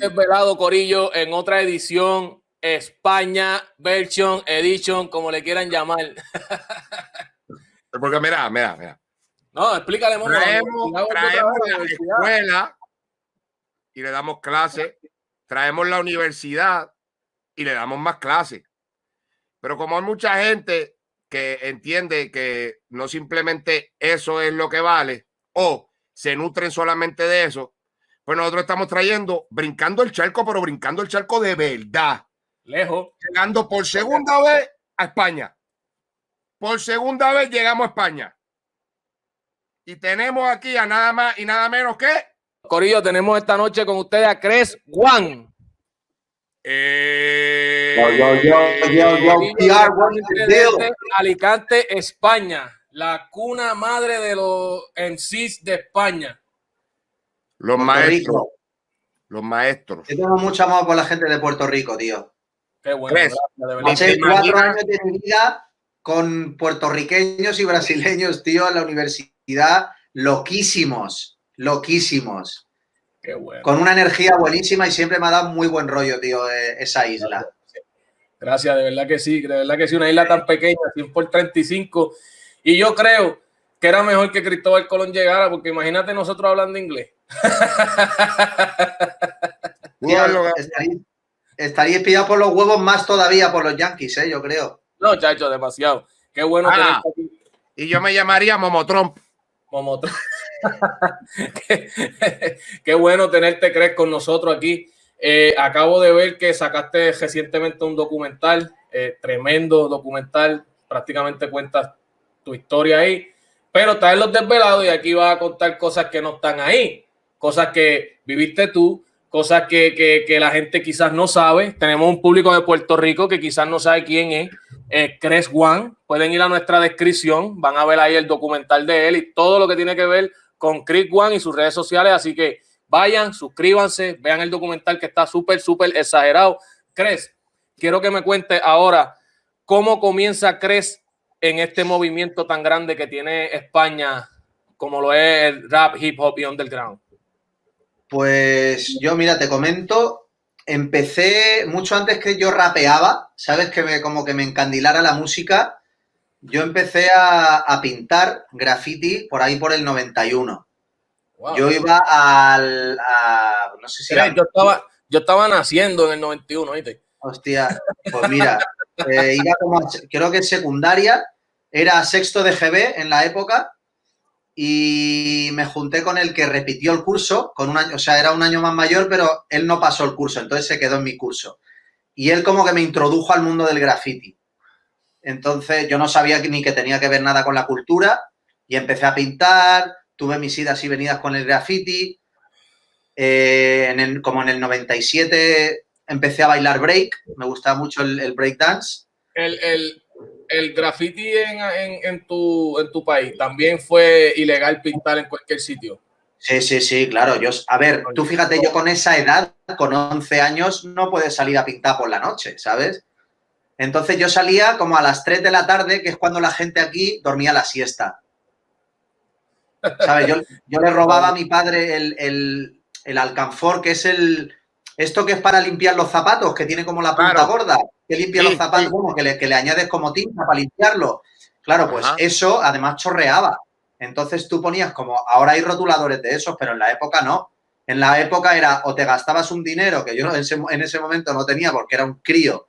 los desvelados, Corillo, en otra edición, España, Version, Edition, como le quieran llamar. Porque mira, mira, mira. No, explícale, mono. Traemos, traemos la escuela y le damos clases. Traemos la universidad y le damos más clases. Pero como hay mucha gente que entiende que no simplemente eso es lo que vale o se nutren solamente de eso, pues nosotros estamos trayendo, brincando el charco, pero brincando el charco de verdad. Lejos. Llegando por segunda vez a España. Por segunda vez llegamos a España. Y tenemos aquí a nada más y nada menos que. Corillo, tenemos esta noche con ustedes a Cres Juan. Eh, Alicante, España, la cuna madre de los MCs de España. Los maestros. Los maestros. Yo tengo mucho amor por la gente de Puerto Rico, tío. Qué bueno. Hace cuatro años de mi vida con puertorriqueños y brasileños, tío, en la universidad, loquísimos, loquísimos. Con una energía buenísima y siempre me ha dado muy buen rollo, tío, eh, esa isla. Gracias, de verdad que sí, de verdad que sí, una isla tan pequeña, 100 por 35. Y yo creo que era mejor que Cristóbal Colón llegara, porque imagínate nosotros hablando inglés. Estaría, pillado por los huevos más todavía por los Yankees, ¿eh? yo creo. No, chacho, demasiado. Qué bueno. Ah, y yo me llamaría Momo Trump. Momo Trump. qué, bueno tenerte, Cres, con nosotros aquí. Eh, acabo de ver que sacaste recientemente un documental, eh, tremendo documental, prácticamente cuentas tu historia ahí, pero está en los desvelados y aquí vas a contar cosas que no están ahí, cosas que viviste tú, cosas que, la gente quizás no sabe. Tenemos un público de Puerto Rico que quizás no sabe quién es. Eh, Cres Juan, pueden ir a nuestra descripción, van a ver ahí el documental de él y todo lo que tiene que ver con Chris One y sus redes sociales. Así que vayan, suscríbanse, vean el documental que está súper, súper exagerado. Cres, quiero que me cuente ahora cómo comienza Cres en este movimiento tan grande que tiene España, como lo es el rap, hip hop y underground. Pues yo, mira, te comento, empecé mucho antes que yo rapeaba, sabes que me, como que me encandilara la música yo empecé a, pintar graffiti por ahí por el 91. Yo iba al. no sé si. yo, estaba, yo estaba naciendo en el 91, ¿viste? Hostia, pues mira, eh, iba como. Creo que secundaria, era sexto de GB en la época y me junté con el que repitió el curso, con un año, o sea, era un año más mayor, pero él no pasó el curso, entonces se quedó en mi curso. Y él como que me introdujo al mundo del graffiti. Entonces yo no sabía ni que tenía que ver nada con la cultura y empecé a pintar, tuve mis idas y venidas con el graffiti. Eh, como en el 97 empecé a bailar break, me gustaba mucho el, break dance. El, graffiti en, tu, en tu país también fue ilegal pintar en cualquier sitio. Sí, sí, sí, claro. Yo, a ver, tú fíjate, yo con esa edad, con 11 años, no puedes salir a pintar por la noche, ¿sabes? Entonces yo salía como a las 3 de la tarde, que es cuando la gente aquí dormía la siesta. ¿Sabes? Yo, le robaba a mi padre el, alcanfor, que es el. Esto que es para limpiar los zapatos, que tiene como la punta gorda, que limpia los zapatos, que, le, añades como tinta para limpiarlo. Claro, pues eso además chorreaba. Entonces tú ponías como, ahora hay rotuladores de esos, pero en la época no. En la época era o te gastabas un dinero que yo en ese, en ese momento no tenía porque era un crío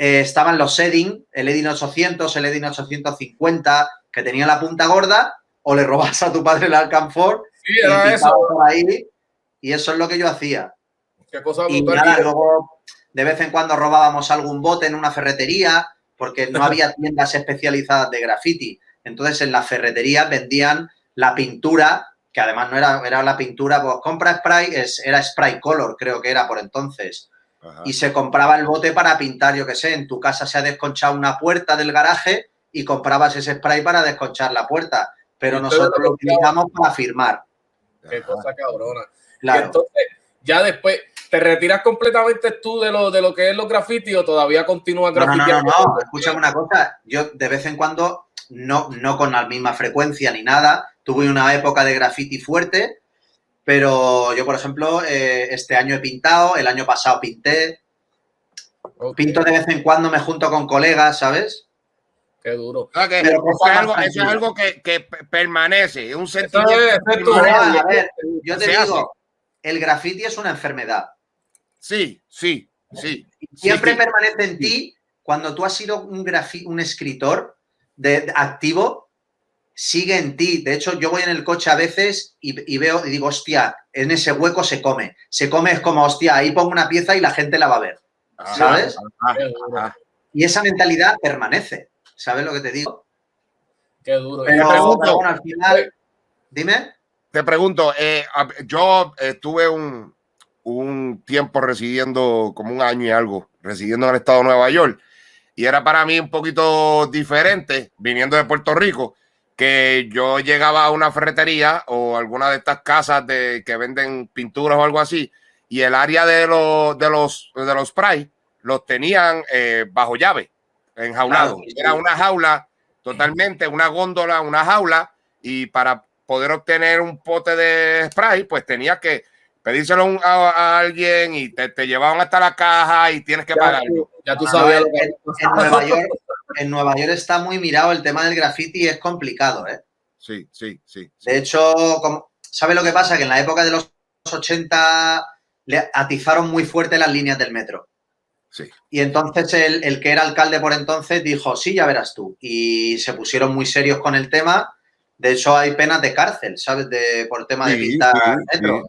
eh, estaban los Edding, el Edding 800, el Edding 850, que tenía la punta gorda, o le robas a tu padre el Alcanfor y, eso. ahí, y eso es lo que yo hacía. Qué cosa y nada, luego de vez en cuando robábamos algún bote en una ferretería, porque no había tiendas especializadas de graffiti. Entonces en la ferretería vendían la pintura, que además no era, era la pintura, pues compra spray, es, era spray color, creo que era por entonces y se compraba el bote para pintar, yo qué sé, en tu casa se ha desconchado una puerta del garaje y comprabas ese spray para desconchar la puerta, pero nosotros lo utilizamos para firmar. Qué cosa cabrona. entonces, ya después, ¿te retiras completamente tú de lo, de lo que es los grafitis o todavía continúas graffiti? No, no, no, no, escúchame una cosa, yo de vez en cuando, no, no con la misma frecuencia ni nada, tuve una época de graffiti fuerte, Pero yo, por ejemplo, eh, este año he pintado, el año pasado pinté. Pinto de vez en cuando, me junto con colegas, ¿sabes? Qué duro. Pero eso, es algo, eso, es algo, que, que permanece, es un sentimiento. a ver, yo te digo, el graffiti es una enfermedad. Sí, sí, sí. Siempre permanece en ti cuando tú has sido un, un escritor de, activo, sigue en ti. De hecho, yo voy en el coche a veces y, veo y digo, hostia, en ese hueco se come. Se come es como, hostia, ahí pongo una pieza y la gente la va a ver. Ah, ¿Sabes? Ah, ah, y esa mentalidad permanece. ¿Sabes lo que te digo? Qué duro. Pero, al final, dime. Te pregunto, eh, yo estuve un, un tiempo residiendo, como un año y algo, residiendo en el estado de Nueva York. Y era para mí un poquito diferente, viniendo de Puerto Rico, que yo llegaba a una ferretería o alguna de estas casas de, que venden pinturas o algo así, y el área de los, de los, de los spray los tenían eh, bajo llave enjaulado. Era una jaula totalmente, una góndola, una jaula, y para poder obtener un pote de spray, pues tenía que pedírselo a, alguien y te, llevaban hasta la caja y tienes que pagarlo. Ya tú sabes. En, Nueva York, en Nueva York está muy mirado el tema del graffiti y es complicado, ¿eh? Sí, sí, sí. De hecho, ¿sabe lo que pasa? Que en la época de los 80 le atizaron muy fuerte las líneas del metro. Y entonces el, que era alcalde por entonces dijo, sí, ya verás tú. Y se pusieron muy serios con el tema. De hecho, hay penas de cárcel, ¿sabes? De, por tema de pintar metro.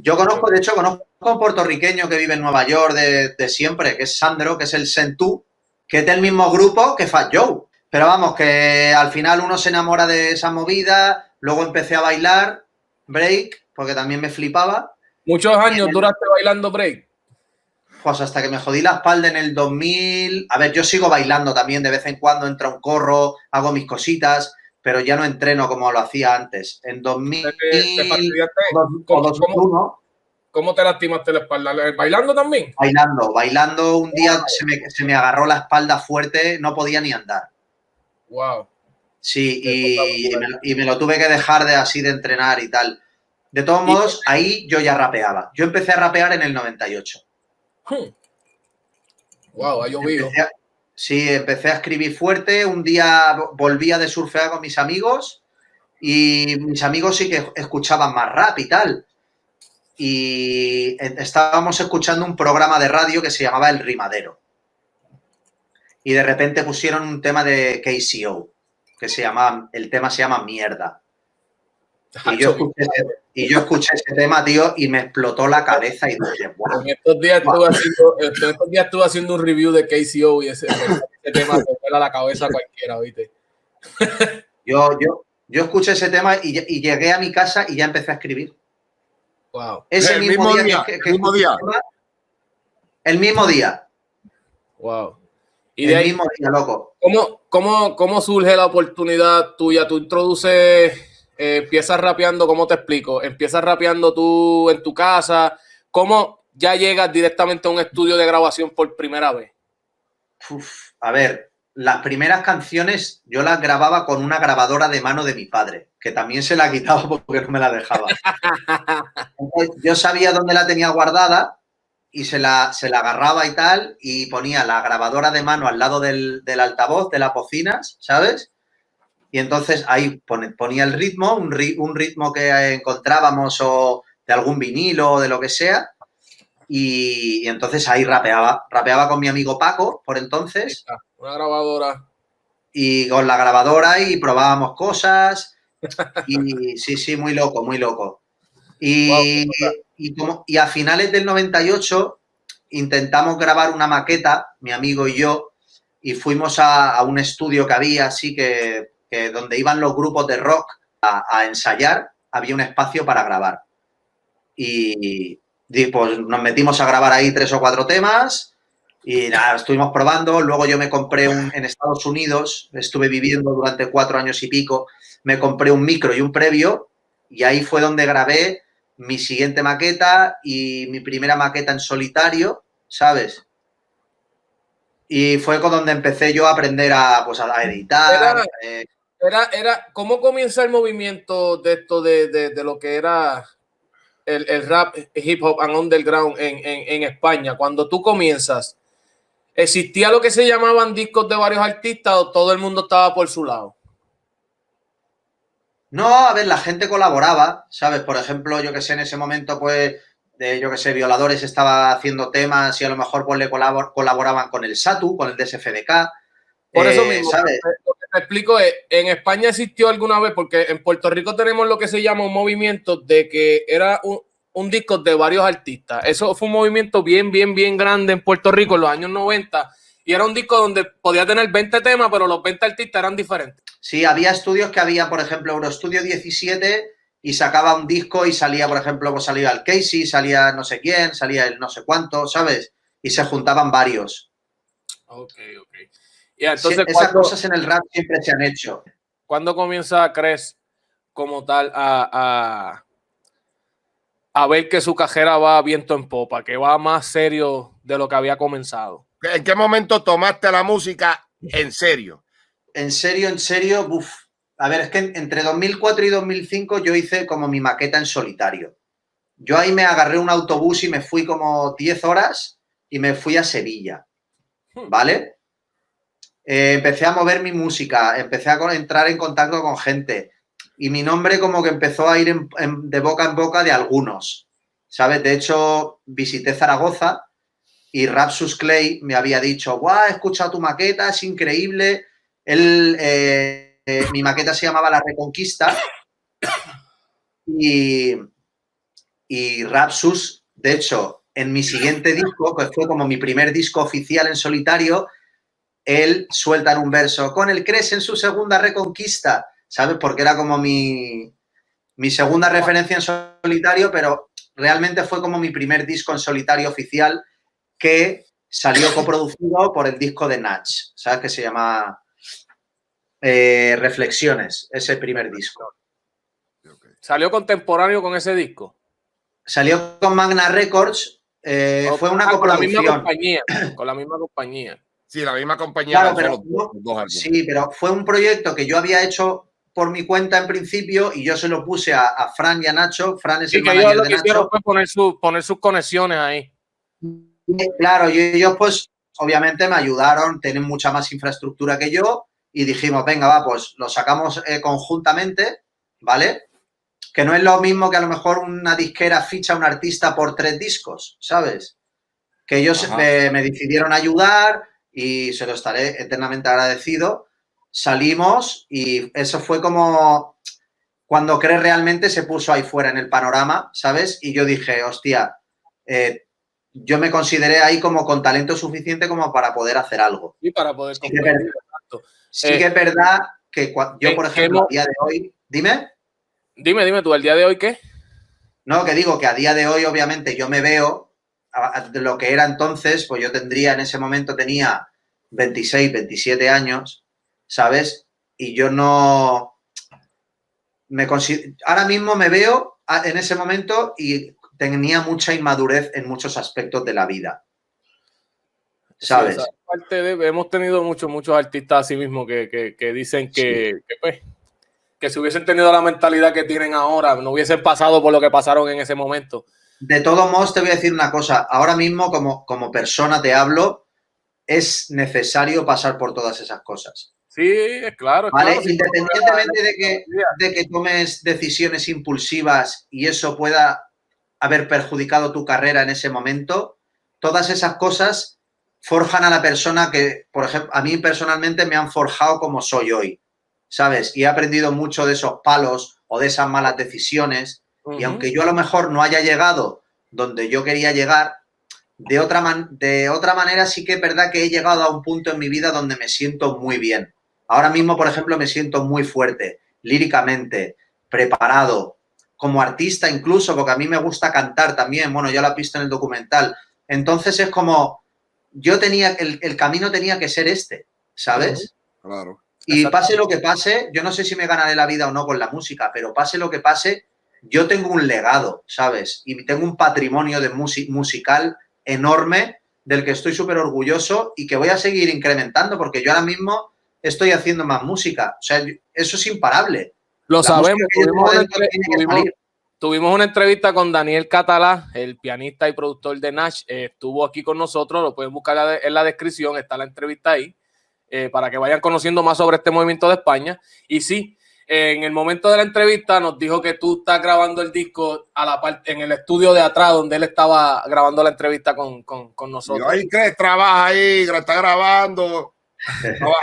Yo conozco, de hecho, conozco a un puertorriqueño que vive en Nueva York de, siempre, que es Sandro, que es el Sentú, que es del mismo grupo que Fat Joe. Pero vamos, que al final uno se enamora de esa movida. Luego empecé a bailar break, porque también me flipaba. ¿Muchos años duraste bailando break? pues hasta que me jodí la espalda en el 2000. A ver, yo sigo bailando también, de vez en cuando entro a un corro, hago mis cositas, pero ya no entreno como lo hacía antes. En 2000. ¿Cómo, te lastimaste la espalda? ¿Bailando también? Bailando, bailando. Un día se me, agarró la espalda fuerte, no podía ni andar. Wow. Sí, y, me, y, me, lo tuve que dejar de así de entrenar y tal. De todos modos, ahí yo ya rapeaba. Yo empecé a rapear en el 98. Wow, ha llovido. Sí, empecé a escribir fuerte. Un día volvía de surfear con mis amigos y mis amigos sí que escuchaban más rap y tal. Y estábamos escuchando un programa de radio que se llamaba El Rimadero. Y de repente pusieron un tema de KCO, que se llama, el tema se llama Mierda. Y yo, escuché, ese tema, tío, y me explotó la cabeza y dije, wow. En estos días, estuve haciendo, estos días estuve haciendo un review de KCO y ese, tema se pela la cabeza a cualquiera, ¿viste? Yo, yo, yo escuché ese tema y, llegué a mi casa y ya empecé a escribir. Wow. Ese el mismo, día, el mismo día. el mismo día. Wow. Y el mismo día, loco. ¿cómo, cómo, ¿Cómo surge la oportunidad tuya? Tú introduces empiezas rapeando, ¿cómo te explico? Empiezas rapeando tú en tu casa, ¿cómo ya llegas directamente a un estudio de grabación por primera vez? a ver, las primeras canciones yo las grababa con una grabadora de mano de mi padre, que también se la ha quitado porque no me la dejaba. yo sabía dónde la tenía guardada y se la, se la agarraba y tal, y ponía la grabadora de mano al lado del, del altavoz de las bocinas, ¿sabes? Y entonces ahí ponía el ritmo, un, ritmo que encontrábamos o de algún vinilo o de lo que sea, y, entonces ahí rapeaba, rapeaba con mi amigo Paco por entonces. Una grabadora. Y con la grabadora y probábamos cosas. Y sí, sí, muy loco, muy loco. Y, y, como, y a finales del 98 intentamos grabar una maqueta, mi amigo y yo, y fuimos a, a un estudio que había así que que donde iban los grupos de rock a, ensayar, había un espacio para grabar. Y, pues nos metimos a grabar ahí tres o cuatro temas y nada, estuvimos probando. Luego yo me compré un, en Estados Unidos, estuve viviendo durante cuatro años y pico, me compré un micro y un previo y ahí fue donde grabé mi siguiente maqueta y mi primera maqueta en solitario, ¿sabes? Y fue con donde empecé yo a aprender a, pues, a editar. Era, era, ¿cómo comienza el movimiento de esto de, de, lo que era el, rap, hip hop and underground en, en, España, cuando tú comienzas, ¿existía lo que se llamaban discos de varios artistas o todo el mundo estaba por su lado? No, a ver, la gente colaboraba, ¿sabes? Por ejemplo, yo que sé, en ese momento, pues, de, yo que sé, Violadores estaba haciendo temas y a lo mejor pues le colaboraban con el SATU, con el DSFDK. Por eso eh, mismo, ¿sabes? lo que te explico es, en España existió alguna vez, porque en Puerto Rico tenemos lo que se llama un movimiento de que era un, un disco de varios artistas. Eso fue un movimiento bien, bien, bien grande en Puerto Rico en los años 90 y era un disco donde podía tener 20 temas, pero los 20 artistas eran diferentes. Sí, había estudios que había, por ejemplo, Eurostudio 17 y sacaba un disco y salía, por ejemplo, pues salía el Casey, salía no sé quién, salía el no sé cuánto, ¿sabes? Y se juntaban varios. Ok, ok. Entonces, esas cosas en el rap siempre se han hecho. ¿Cuándo comienza Cres como tal a, a, ver que su cajera va viento en popa, que va más serio de lo que había comenzado? ¿En qué momento tomaste la música en serio? En serio, en serio, buf. A ver, es que entre 2004 y 2005 yo hice como mi maqueta en solitario. Yo ahí me agarré un autobús y me fui como 10 horas y me fui a Sevilla. Hmm. ¿Vale? Eh, empecé a mover mi música, empecé a entrar en contacto con gente y mi nombre como que empezó a ir de boca en boca de algunos. ¿Sabes? De hecho, visité Zaragoza y Rapsus Clay me había dicho, guau, he escuchado tu maqueta, es increíble. Él, eh, eh, mi maqueta se llamaba La Reconquista y, y Rapsus, de hecho, en mi siguiente disco, que fue como mi primer disco oficial en solitario, él suelta en un verso, con el Cres en su segunda reconquista, ¿sabes? Porque era como mi, mi segunda referencia en solitario, pero realmente fue como mi primer disco en solitario oficial que salió coproducido por el disco de Natch, ¿sabes? Que se llama eh, Reflexiones, ese primer disco. ¿Salió contemporáneo con ese disco? Salió con Magna Records, eh, fue una coproducción. Con la misma compañía, con la misma compañía. Sí, la misma compañía. pero, sí, pero fue un proyecto que yo había hecho por mi cuenta en principio y yo se lo puse a, Fran y a Nacho. Fran es el que manager de Nacho. Fue poner, poner sus conexiones ahí. Claro, y ellos pues obviamente me ayudaron, tienen mucha más infraestructura que yo y dijimos, venga, va, pues lo sacamos eh, conjuntamente, ¿vale? Que no es lo mismo que a lo mejor una disquera ficha a un artista por tres discos, ¿sabes? Que ellos me, decidieron ayudar y se lo estaré eternamente agradecido. Salimos y eso fue como cuando crees realmente se puso ahí fuera en el panorama, ¿sabes? Y yo dije, hostia, eh, yo me consideré ahí como con talento suficiente como para poder hacer algo. Y para poder sí, que, sí que es verdad que yo, por ejemplo, a día de hoy, dime. Dime, dime tú, ¿el día de hoy qué? No, que digo que a día de hoy, obviamente, yo me veo de lo que era entonces, pues yo tendría, en ese momento tenía 26, 27 años, ¿sabes? Y yo no me ahora mismo me veo en ese momento y tenía mucha inmadurez en muchos aspectos de la vida. ¿Sabes? hemos tenido muchos, muchos artistas así mismo que, dicen que, pues, que si hubiesen tenido la mentalidad que tienen ahora, no hubiesen pasado por lo que pasaron en ese momento. De todos modos, te voy a decir una cosa. Ahora mismo, como, como persona te hablo, es necesario pasar por todas esas cosas. Sí, es claro. Independientemente de que, de que tomes decisiones impulsivas y eso pueda haber perjudicado tu carrera en ese momento, todas esas cosas forjan a la persona que, por ejemplo, a mí personalmente me han forjado como soy hoy, ¿sabes? Y he aprendido mucho de esos palos o de esas malas decisiones. Y aunque yo a lo mejor no haya llegado donde yo quería llegar, de otra, de otra manera sí que es verdad que he llegado a un punto en mi vida donde me siento muy bien. Ahora mismo, por ejemplo, me siento muy fuerte, líricamente, preparado, como artista incluso, porque a mí me gusta cantar también, bueno, ya lo has visto en el documental. Entonces es como, yo tenía, el, el camino tenía que ser este, ¿sabes? Claro. Y pase lo que pase, yo no sé si me ganaré la vida o no con la música, pero pase lo que pase, yo tengo un legado, ¿sabes? Y tengo un patrimonio de musical enorme del que estoy súper orgulloso y que voy a seguir incrementando porque yo ahora mismo estoy haciendo más música. O sea, eso es imparable. Lo sabemos, tuvimos una entrevista con Daniel Catalá, el pianista y productor de Nash. Eh, estuvo aquí con nosotros, lo pueden buscar en la descripción, está la entrevista ahí, eh, para que vayan conociendo más sobre este movimiento de España. Y sí, en el momento de la entrevista nos dijo que tú estás grabando el disco a la parte, en el estudio de atrás donde él estaba grabando la entrevista con, nosotros. Y ahí crees, trabaja ahí, está grabando.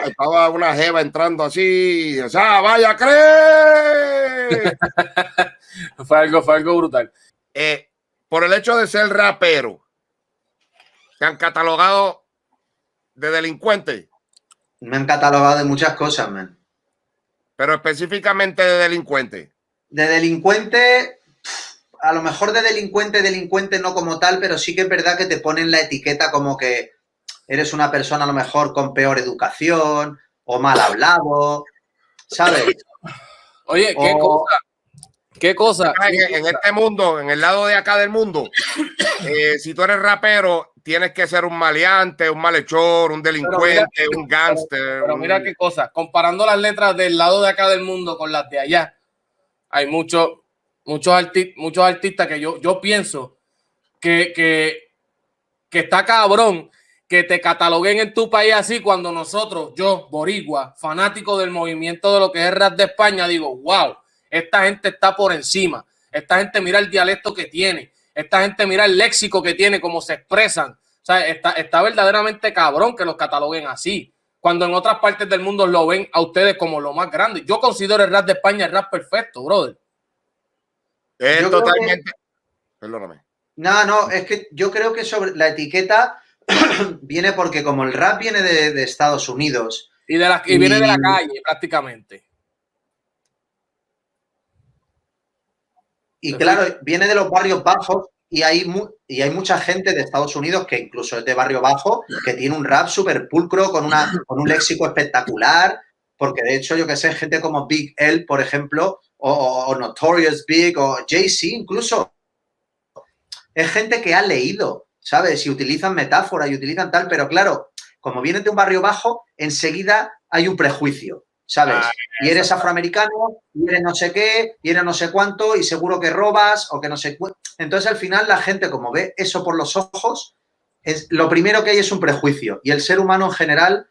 Estaba, una jeva entrando así, o sea, vaya, cree. fue, algo, fue algo brutal. Eh, por el hecho de ser rapero, ¿te han catalogado de delincuente? Me han catalogado de muchas cosas, man. Pero específicamente de delincuente. De delincuente, a lo mejor de delincuente, delincuente no como tal, pero sí que es verdad que te ponen la etiqueta como que eres una persona a lo mejor con peor educación o mal hablado, ¿sabes? Oye, qué cosa. ¿Qué cosa? En, este mundo, en el lado de acá del mundo, eh, si tú eres rapero, tienes que ser un maleante, un malhechor, un delincuente, un gángster. Pero, mira qué cosa, comparando las letras del lado de acá del mundo con las de allá, hay muchos, muchos, muchos artistas que yo, yo pienso que, que, que está cabrón que te cataloguen en tu país así cuando nosotros, yo, Borigua, fanático del movimiento de lo que es rap de España, digo, wow, esta gente está por encima. Esta gente mira el dialecto que tiene. Esta gente mira el léxico que tiene, cómo se expresan. O sea, está, está verdaderamente cabrón que los cataloguen así. Cuando en otras partes del mundo lo ven a ustedes como lo más grande. Yo considero el rap de España el rap perfecto, brother. Es totalmente. Perdóname. No, no, es que yo creo que sobre la etiqueta viene porque como el rap viene de, Estados Unidos. Y, de la, viene de la calle prácticamente. Y claro, viene de los barrios bajos y hay, y hay mucha gente de Estados Unidos que incluso es de barrio bajo, que tiene un rap súper pulcro, con, una, con un léxico espectacular, porque de hecho, yo que sé, gente como Big L, por ejemplo, o Notorious Big, o Jay-Z incluso, es gente que ha leído, ¿sabes? Y utilizan metáforas y utilizan tal, pero claro, como vienen de un barrio bajo, enseguida hay un prejuicio, ¿sabes? Ah, y eres afroamericano, y eres no sé qué, y eres no sé cuánto, y seguro que robas o que no sé Entonces al final la gente, como ve eso por los ojos, es, lo primero que hay es un prejuicio. Y el ser humano en general,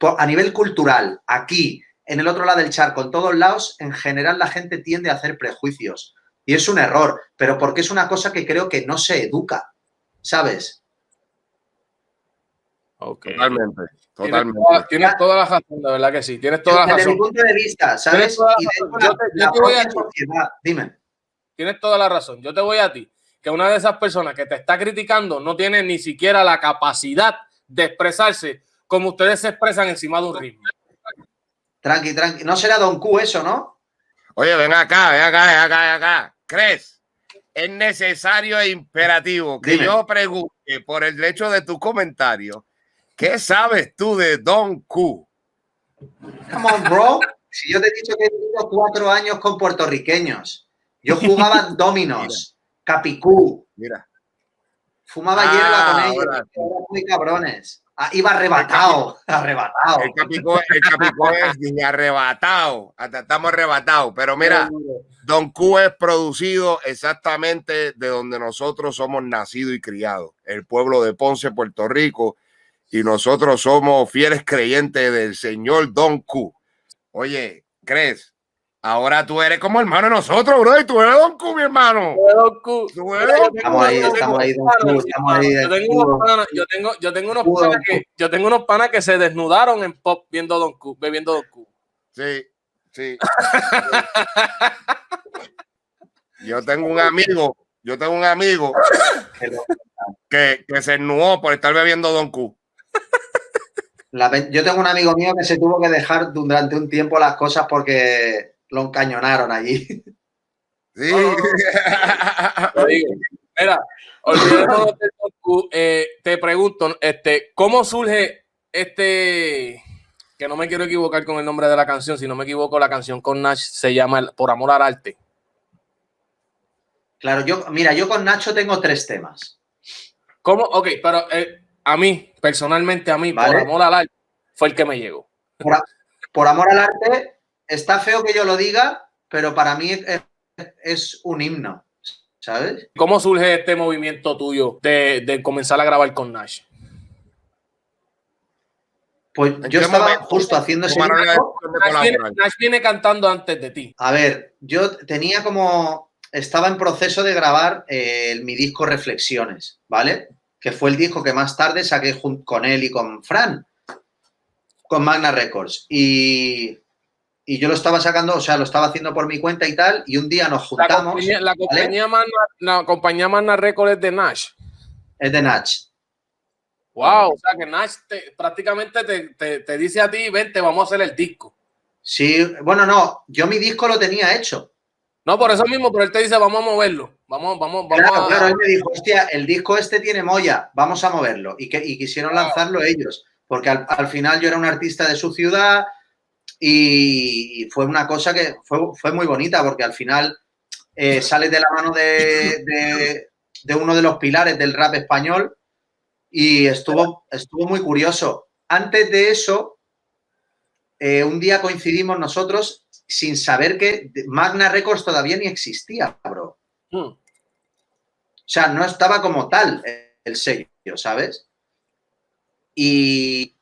a nivel cultural, aquí, en el otro lado del charco, en todos lados, en general la gente tiende a hacer prejuicios. Y es un error, pero porque es una cosa que creo que no se educa. ¿sabes? Totalmente, totalmente. Tienes toda, la razón, de verdad que sí. Tienes toda la razón. Desde mi punto de vista, ¿sabes? Y yo te, voy a sociedad. Dime. Tienes toda la razón. Yo te voy a ti. Que una de esas personas que te está criticando no tiene ni siquiera la capacidad de expresarse como ustedes se expresan encima de un ritmo. Tranqui, tranqui. No será Don Q eso, ¿no? Oye, ven acá, ven acá, ven acá, ven acá. ¿Crees? es necesario e imperativo que yo pregunte por el hecho de tu comentario, ¿qué sabes tú de Don Q? Come on, bro. Si yo te he dicho que he vivido cuatro años con puertorriqueños, yo jugaba dominos, capicú. Mira. Fumaba ah, hierba con ellos. muy cabrones. Ah, iba arrebatado, arrebatado. El capicú, es arrebatado. Hasta estamos arrebatados. Pero mira, Don Q es producido exactamente de donde nosotros somos nacidos y criados, el pueblo de Ponce, Puerto Rico, y nosotros somos fieles creyentes del señor Don Q. Oye, ¿crees? Ahora tú eres como hermano de nosotros, bro, y tú eres Don Q, mi hermano. Don Q. Estamos ahí, estamos ahí, Don Q, estamos ahí. Yo tengo unos panas, yo tengo, yo tengo unos panas que, yo tengo unos panas que se desnudaron en pop viendo Don Q, bebiendo Don Q. Sí, sí. Yo tengo un amigo, yo tengo un amigo que, que se ennuó por estar bebiendo Don Q. yo tengo un amigo mío que se tuvo que dejar durante un tiempo las cosas porque lo encañonaron allí. Sí. Mira, eh, te pregunto, este, ¿cómo surge este, que no me quiero equivocar con el nombre de la canción, si no me equivoco, la canción con Nash se llama Por Amor al Arte? Claro, yo, mira, yo con Nacho tengo tres temas. ¿Cómo? Ok, pero eh, a mí, personalmente a mí, por amor al arte, fue el que me llegó. Por, amor al arte, está feo que yo lo diga, pero para mí es es un himno, ¿sabes? ¿Cómo surge este movimiento tuyo de, comenzar a grabar con Nash? Pues yo estaba justo haciendo ese Nash viene, cantando antes de ti. A ver, yo tenía como... Estaba en proceso de grabar eh, mi disco Reflexiones, ¿vale? Que fue el disco que más tarde saqué con él y con Fran, con Magna Records. Y y yo lo estaba sacando, o sea, lo estaba haciendo por mi cuenta y tal, y un día nos juntamos. La compañía, la compañía, Magna, Records es de Nash. Es de Nash. Wow, o sea que Nash prácticamente te, dice a ti, vente, vamos a hacer el disco. Sí, bueno, no, yo mi disco lo tenía hecho. No, por eso mismo, pero él te dice, vamos a moverlo. Vamos, vamos, vamos. Claro, claro, él me dijo, hostia, el disco este tiene molla, vamos a moverlo. Y, que, y quisieron lanzarlo ellos, porque al final yo era un artista de su ciudad, y fue una cosa que fue, muy bonita porque al final eh, sale de la mano de, uno de los pilares del rap español y estuvo, estuvo muy curioso. Antes de eso, eh, un día coincidimos nosotros sin saber que Magna Records todavía ni existía, bro. Hmm. O sea, no estaba como tal el sello, ¿sabes? Y,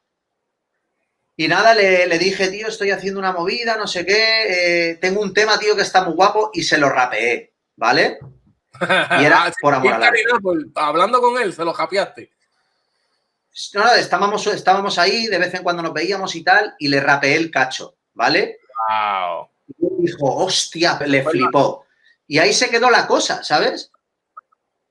y nada, le, dije, tío, estoy haciendo una movida, no sé qué, eh, tengo un tema, tío, que está muy guapo y se lo rapeé, ¿vale? Y era por amor a Hablando con él, se lo japeaste. No, no, estábamos, estábamos ahí, de vez en cuando nos veíamos y tal, y le rapeé el cacho, ¿vale? Wow. Y dijo, hostia, le flipó. Y ahí se quedó la cosa, ¿sabes?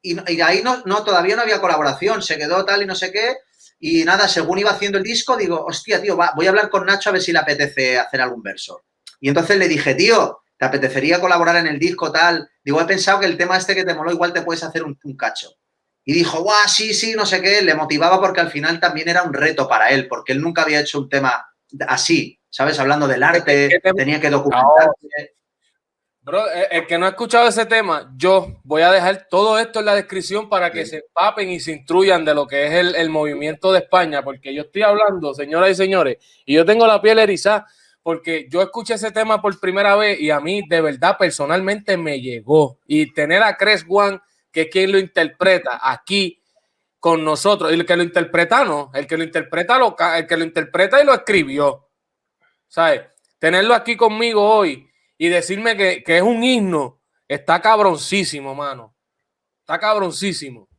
Y, y ahí no, no, todavía no había colaboración, se quedó tal y no sé qué. Y nada, según iba haciendo el disco, digo, hostia, tío, voy a hablar con Nacho a ver si le apetece hacer algún verso. Y entonces le dije, tío, ¿te apetecería colaborar en el disco tal? Digo, he pensado que el tema este que te moló, igual te puedes hacer un, cacho. Y dijo, guau, sí, sí, no sé qué. Le motivaba porque al final también era un reto para él, porque él nunca había hecho un tema así, ¿sabes? Hablando del arte, tenía que documentarse. Eh, el que no ha escuchado ese tema, yo voy a dejar todo esto en la descripción para que se empapen y se instruyan de lo que es el, movimiento de España, porque yo estoy hablando, señoras y señores, y yo tengo la piel erizada, porque yo escuché ese tema por primera vez y a mí de verdad personalmente me llegó. Y tener a Cres One, que es quien lo interpreta aquí con nosotros, y el que lo interpreta no, el que lo interpreta, lo, el que lo interpreta y lo escribió, ¿sabes? Tenerlo aquí conmigo hoy y decirme que, es un himno, está cabroncísimo, mano. Está cabroncísimo.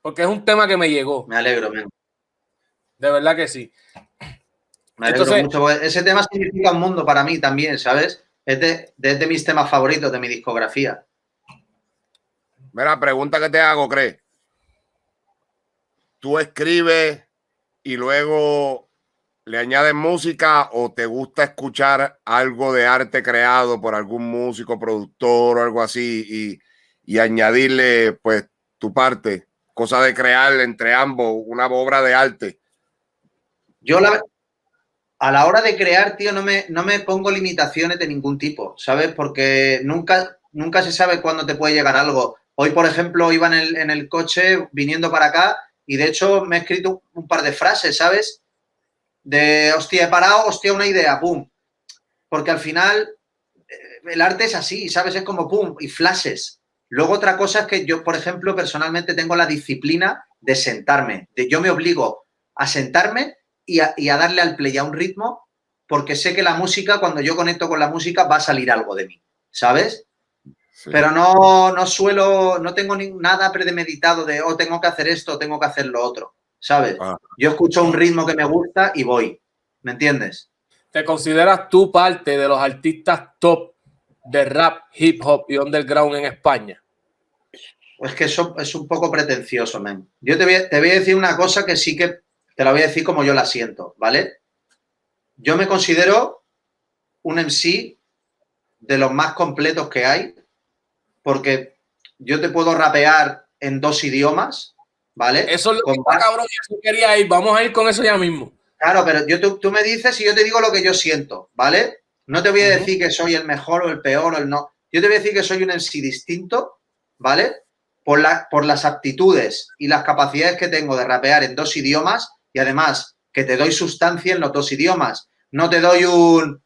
Porque es un tema que me llegó. Me alegro, man. De verdad que sí. Me alegro mucho. Ese tema significa un mundo para mí también, ¿sabes? Es de, de mis temas favoritos de mi discografía. Mira, pregunta que te hago, ¿crees? Tú escribes y luego le añades música o te gusta escuchar algo de arte creado por algún músico, productor o algo así y, añadirle pues tu parte, cosa de crear entre ambos una obra de arte? Yo a la hora de crear, tío, no me, no me pongo limitaciones de ningún tipo, ¿sabes? Porque nunca, nunca se sabe cuándo te puede llegar algo. Hoy, por ejemplo, iba en el, en el coche viniendo para acá y de hecho me he escrito un par de frases, ¿sabes? De, hostia, he parado, hostia, una idea, pum. Porque al final eh, el arte es así, ¿sabes? Es como pum, y flashes. Luego otra cosa es que yo, por ejemplo, personalmente tengo la disciplina de sentarme. De, yo me obligo a sentarme y a, darle al play a un ritmo porque sé que la música, cuando yo conecto con la música, va a salir algo de mí, ¿sabes? Pero no, no suelo, no tengo ni, nada premeditado de, oh, tengo que hacer esto, tengo que hacer lo otro. ¿Sabes? Ah. Yo escucho un ritmo que me gusta y voy, ¿me entiendes? ¿Te consideras tú parte de los artistas top de rap, hip hop y underground en España? Pues que eso es un poco pretencioso, men. Yo te voy, a, te voy a decir una cosa que sí que te la voy a decir como yo la siento, ¿vale? Yo me considero un MC de los más completos que hay, porque yo te puedo rapear en dos idiomas, ¿vale? Eso es lo que está, cabrón, eso quería ir. Vamos a ir con eso ya mismo. Claro, pero yo, tú, me dices y yo te digo lo que yo siento, ¿vale? No te voy a decir que soy el mejor o el peor o el no. Yo te voy a decir que soy un en sí distinto, ¿vale? Por, la, por las aptitudes y las capacidades que tengo de rapear en dos idiomas y además que te doy sustancia en los dos idiomas. No te doy un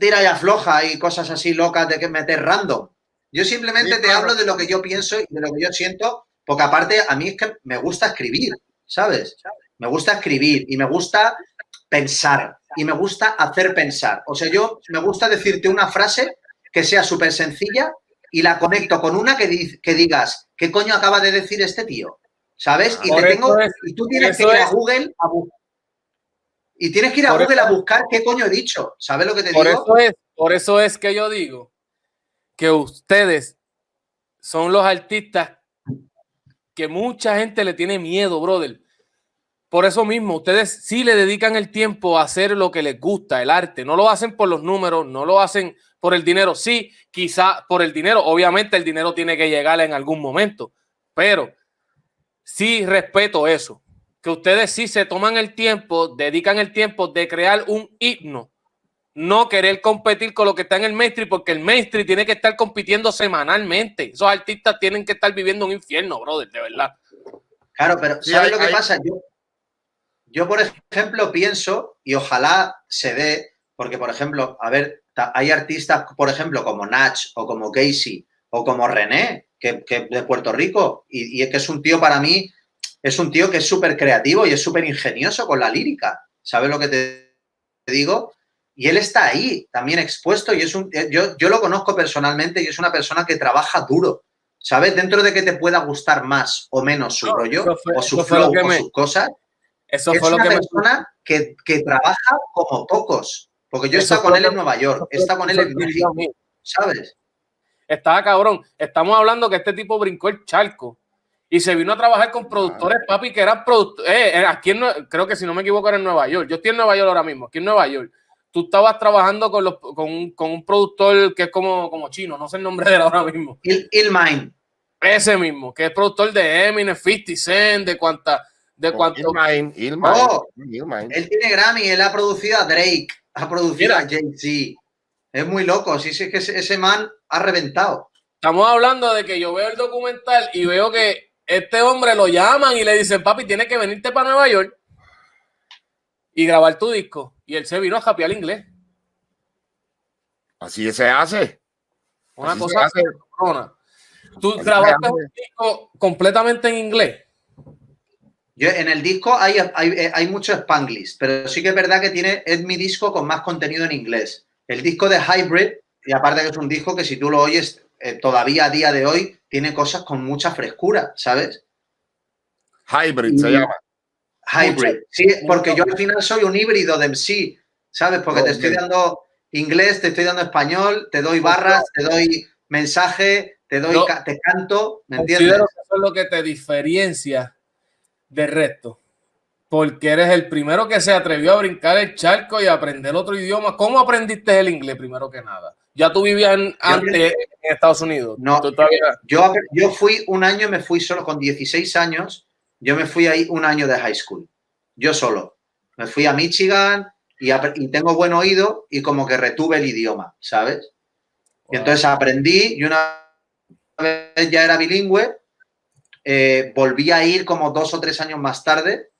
tira y afloja y cosas así locas de que meter random. Yo simplemente te hablo de lo que yo pienso y de lo que yo siento, porque aparte a mí es que me gusta escribir, ¿sabes? Me gusta escribir y me gusta pensar y me gusta hacer pensar. O sea, yo me gusta decirte una frase que sea súper sencilla y la conecto con una que, que digas, ¿qué coño acaba de decir este tío? ¿Sabes? Y, te tengo, y tú tienes que ir a Google a y tienes que ir a Google a buscar qué coño he dicho. ¿Sabes lo que te por digo? Eso es, por eso es que yo digo que ustedes son los artistas que mucha gente le tiene miedo, brother. Por eso mismo, ustedes sí le dedican el tiempo a hacer lo que les gusta, el arte. No lo hacen por los números, no lo hacen por el dinero. Sí, quizá por el dinero. Obviamente el dinero tiene que llegar en algún momento, pero sí respeto eso. Que ustedes sí se toman el tiempo, dedican el tiempo de crear un himno no querer competir con lo que está en el mainstream, porque el mainstream tiene que estar compitiendo semanalmente. Esos artistas tienen que estar viviendo un infierno, brother, de verdad. Claro, pero ¿sabes lo que pasa? Yo, yo, por ejemplo, pienso, y ojalá se dé, porque, por ejemplo, a ver, hay artistas, por ejemplo, como Nach o como Casey o como René, que, de Puerto Rico, y, y, es que es un tío para mí, es un tío que es súper creativo y es súper ingenioso con la lírica. ¿Sabes lo que te digo? Y él está ahí también expuesto y es un, eh, yo, yo lo conozco personalmente y es una persona que trabaja duro, ¿sabes? Dentro de que te pueda gustar más o menos su rollo o su flow o sus cosas. Eso es una que persona que, que, trabaja como pocos, porque yo he estado con él en Nueva York, he estado con él en México, ¿sabes? Estaba cabrón. Estamos hablando que este tipo brincó el charco y se vino a trabajar con productores, papi, que eran productores. Eh, aquí en, creo que si no me equivoco era en Nueva York. Yo estoy en Nueva York ahora mismo, aquí en Nueva York tú estabas trabajando con, los, con, con, un productor que es como, como chino, no sé el nombre de él ahora mismo. Il, Ilmine. Ese mismo, que es productor de Eminem, 50 Cent, de cuánta, de cuánto. Ilmine, Ilmine, oh, Él tiene Grammy, él ha producido a Drake, ha producido Mira. a Jay-Z. Es muy loco, sí, sí, es que ese, ese man ha reventado. Estamos hablando de que yo veo el documental y veo que este hombre lo llaman y le dicen, papi, tienes que venirte para Nueva York y grabar tu disco. Y él se vino a japear inglés. Así se hace. Una Así cosa hace. ¿Tú Así grabaste un disco completamente en inglés? Yo, en el disco hay, hay, hay mucho spanglish, pero sí que es verdad que tiene, es mi disco con más contenido en inglés. El disco de Hybrid, y aparte que es un disco que si tú lo oyes eh, todavía a día de hoy, tiene cosas con mucha frescura, ¿sabes? Hybrid y, se llama. Hybrid. Sí, porque yo al final soy un híbrido de MC, ¿sabes? Porque te estoy dando inglés, te estoy dando español, te doy barras, te doy mensaje, te doy, te canto, ¿me entiendes? que eso es lo que te diferencia del resto. Porque eres el primero que se atrevió a brincar el charco y a aprender otro idioma. ¿Cómo aprendiste el inglés primero que nada? ¿Ya tú vivías antes en Estados Unidos? No, yo, yo fui un año, me fui solo con 16 años yo me fui ahí un año de high school, yo solo. Me fui a Michigan y, y tengo buen oído y como que retuve el idioma, ¿sabes? Y entonces aprendí y una vez ya era bilingüe, eh, volví a ir como dos o tres años más tarde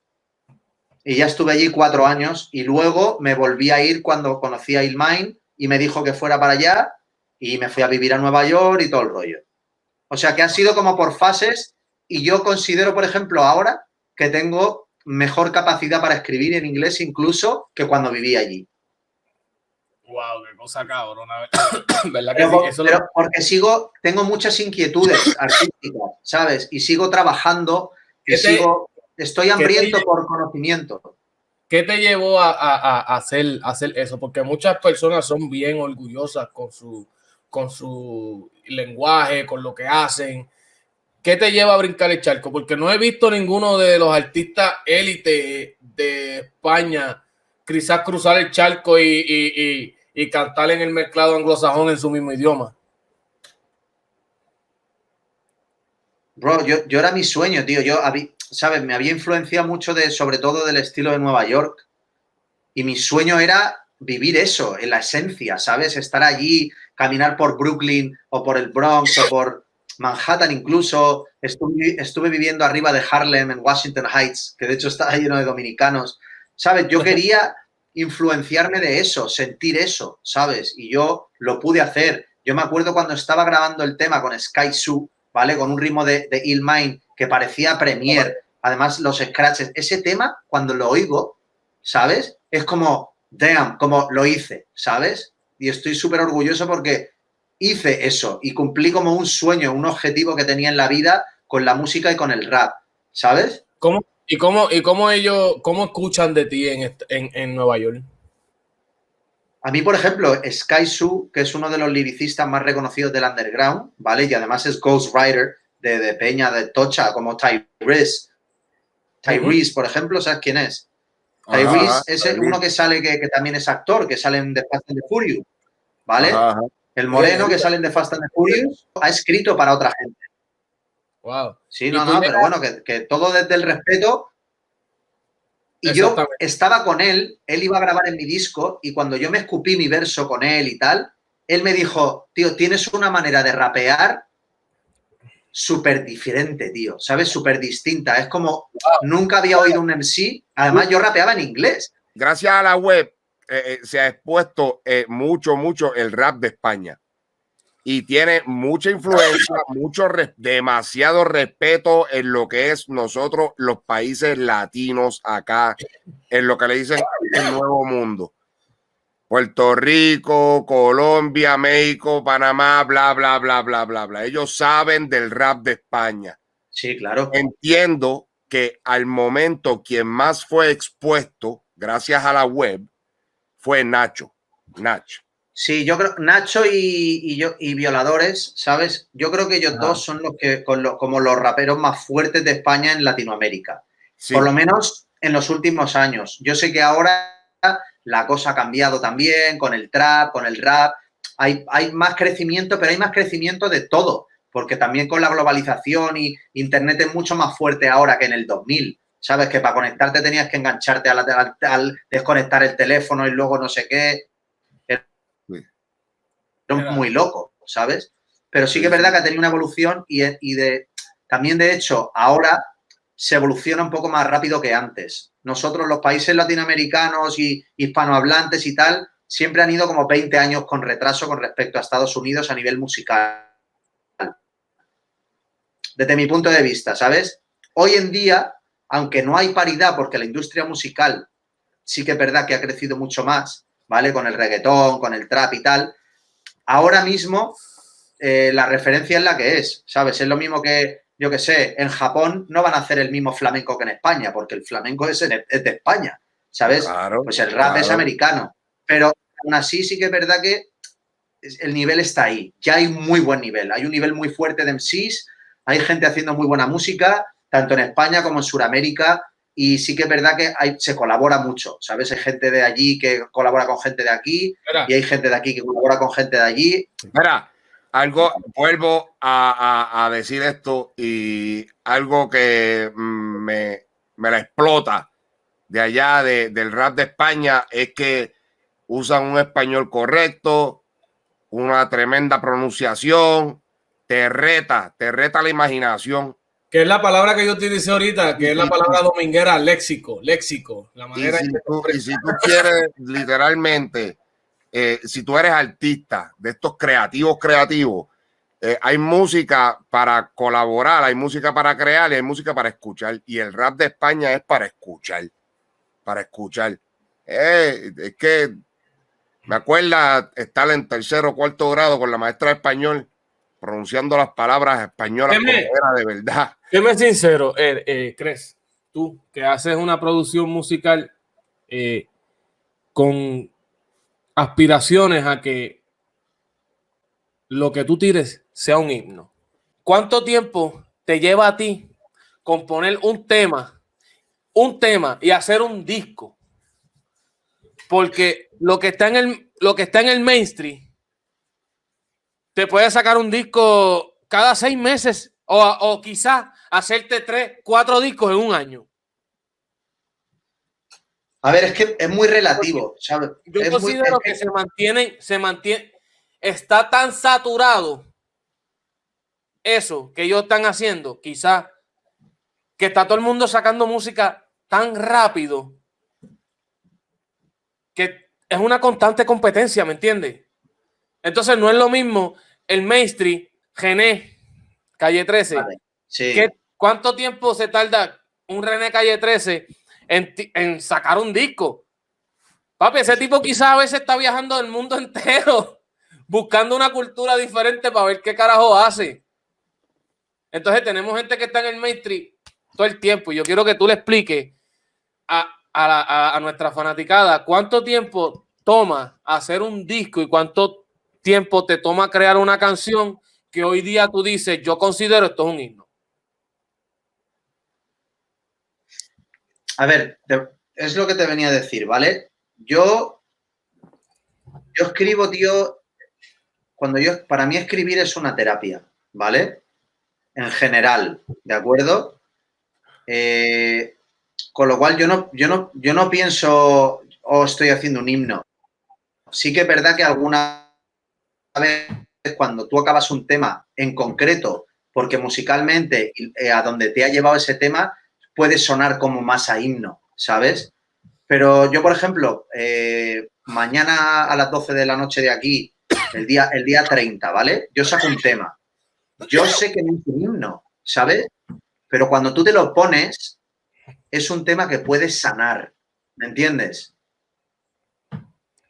y ya estuve allí cuatro años y luego me volví a ir cuando conocí a Ilmain y me dijo que fuera para allá y me fui a vivir a Nueva York y todo el rollo. O sea que ha sido como por fases y yo considero, por ejemplo, ahora que tengo mejor capacidad para escribir en inglés incluso que cuando vivía allí. Wow, qué cosa cabrona. ¿Verdad que pero, sí? pero porque sigo, tengo muchas inquietudes artísticas, ¿sabes? Y sigo trabajando y sigo, estoy hambriento por conocimiento. ¿Qué te llevó a, a, a, hacer, a hacer eso? Porque muchas personas son bien orgullosas con su, con su lenguaje, con lo que hacen. ¿Qué te lleva a brincar el charco? Porque no he visto ninguno de los artistas élite de España quizás cruzar el charco y, y, y, y, cantar en el mercado anglosajón en su mismo idioma. Bro, yo, yo era mi sueño, tío. Yo, ¿sabes? Me había influenciado mucho de, sobre todo del estilo de Nueva York. Y mi sueño era vivir eso, en la esencia, ¿sabes? Estar allí, caminar por Brooklyn o por el Bronx o por, Manhattan incluso, estuve, estuve, viviendo arriba de Harlem, en Washington Heights, que de hecho está lleno de dominicanos. ¿Sabes? Yo quería influenciarme de eso, sentir eso, ¿sabes? Y yo lo pude hacer. Yo me acuerdo cuando estaba grabando el tema con Sky Su, ¿vale? Con un ritmo de, de Il que parecía Premiere, además los scratches. Ese tema, cuando lo oigo, ¿sabes? Es como, damn, como lo hice, ¿sabes? Y estoy súper orgulloso porque hice eso y cumplí como un sueño, un objetivo que tenía en la vida con la música y con el rap, ¿sabes? ¿Cómo, y, cómo, ¿Y cómo ellos, cómo escuchan de ti en, en, en Nueva York? A mí, por ejemplo, Sky Su, que es uno de los liricistas más reconocidos del underground, ¿vale? Y además es ghostwriter de, de Peña, de Tocha, como Tyrese. Tyrese, por ejemplo, ¿sabes quién es? Tyrese es uno que sale, que, que, también es actor, que sale en The Fast and the Furious, ¿vale? Ajá. El moreno que sale en The Fast and the Furious ha escrito para otra gente. Wow. Sí, no, no, pero bueno, que, que todo desde el respeto y yo estaba con él, él iba a grabar en mi disco y cuando yo me escupí mi verso con él y tal, él me dijo, tío, tienes una manera de rapear súper diferente, tío, ¿sabes? Súper distinta. Es como, nunca había oído un MC, además yo rapeaba en inglés. Gracias a la web eh, eh se ha expuesto eh, mucho, mucho el rap de España y tiene mucha influencia, mucho demasiado respeto en lo que es nosotros los países latinos acá, en lo que le dicen el nuevo mundo. Puerto Rico, Colombia, México, Panamá, bla, bla, bla, bla, bla, bla. Ellos saben del rap de España. Sí, claro. Entiendo que al momento quien más fue expuesto, gracias a la web, fue Nacho. Nacho. Sí, yo creo, Nacho y, y, yo, y Violadores, ¿sabes? Yo creo que ellos ah. dos son los que, con lo, como los raperos más fuertes de España en Latinoamérica. Sí. Por lo menos en los últimos años. Yo sé que ahora la cosa ha cambiado también con el trap, con el rap. Hay, hay más crecimiento, pero hay más crecimiento de todo, porque también con la globalización y Internet es mucho más fuerte ahora que en el 2000. ¿Sabes? Que para conectarte tenías que engancharte al, al, al desconectar el teléfono y luego no sé qué muy loco, ¿sabes? Pero sí que es verdad que ha tenido una evolución y, y de, también, de hecho, ahora se evoluciona un poco más rápido que antes. Nosotros, los países latinoamericanos y hispanohablantes y tal, siempre han ido como 20 años con retraso con respecto a Estados Unidos a nivel musical. Desde mi punto de vista, ¿sabes? Hoy en día, aunque no hay paridad porque la industria musical sí que es verdad que ha crecido mucho más, ¿vale? Con el reggaetón, con el trap y tal, ahora mismo eh, la referencia es la que es, ¿sabes? Es lo mismo que, yo que sé, en Japón no van a hacer el mismo flamenco que en España, porque el flamenco es, en, es de España, ¿sabes? Claro, pues el rap claro. es americano. Pero aún así sí que es verdad que el nivel está ahí. Ya hay muy buen nivel. Hay un nivel muy fuerte de MCs, hay gente haciendo muy buena música, tanto en España como en Sudamérica. Y sí que es verdad que hay, se colabora mucho, ¿sabes? Hay gente de allí que colabora con gente de aquí Espera. y hay gente de aquí que colabora con gente de allí. Espera, algo, vuelvo a, a, a decir esto y algo que me, me, la explota de allá de, del rap de España es que usan un español correcto, una tremenda pronunciación, te reta, te reta la imaginación que es la palabra que yo utilicé ahorita, que es la palabra dominguera, léxico, léxico. La manera y, si tú, y si tú quieres literalmente, eh, si tú eres artista de estos creativos, creativos, eh, hay música para colaborar, hay música para crear y hay música para escuchar. Y el rap de España es para escuchar, para escuchar. Eh, es que me acuerda estar en tercero o cuarto grado con la maestra de español pronunciando las palabras españolas como era de verdad. Dime sincero, eh, eh, ¿crees tú que haces una producción musical eh, con aspiraciones a que lo que tú tires sea un himno? ¿Cuánto tiempo te lleva a ti componer un tema, un tema y hacer un disco? Porque lo que está en el, lo que está en el mainstream te puede sacar un disco cada seis meses o, o quizás hacerte tres, cuatro discos en un año. A ver, es que es muy relativo. ¿sabes? Yo es considero muy, que, que se mantiene, se mantiene, está tan saturado eso que ellos están haciendo, quizás que está todo el mundo sacando música tan rápido que es una constante competencia, ¿me entiendes? Entonces no es lo mismo el mainstream, René, calle 13. ¿Cuánto tiempo se tarda un René calle 13 en, sacar un disco? Papi, ese tipo quizás a veces está viajando el mundo entero buscando una cultura diferente para ver qué carajo hace. Entonces tenemos gente que está en el mainstream todo el tiempo. Y yo quiero que tú le expliques a, a, nuestra fanaticada cuánto tiempo toma hacer un disco y cuánto tiempo te toma crear una canción que hoy día tú dices, yo considero esto es un himno. A ver, es lo que te venía a decir, ¿vale? Yo, yo escribo, tío, cuando yo, para mí escribir es una terapia, ¿vale? En general, ¿de acuerdo? Eh, con lo cual yo no, yo no, yo no pienso, oh, estoy haciendo un himno. Sí que es verdad que alguna vez cuando tú acabas un tema en concreto, porque musicalmente eh, a donde te ha llevado ese tema puede sonar como más a himno, ¿sabes? Pero yo, por ejemplo, eh, mañana a las 12 de la noche de aquí, el día, el día 30, ¿vale? Yo saco un tema. Yo sé que no es un himno, ¿sabes? Pero cuando tú te lo pones, es un tema que puede sanar, ¿me entiendes?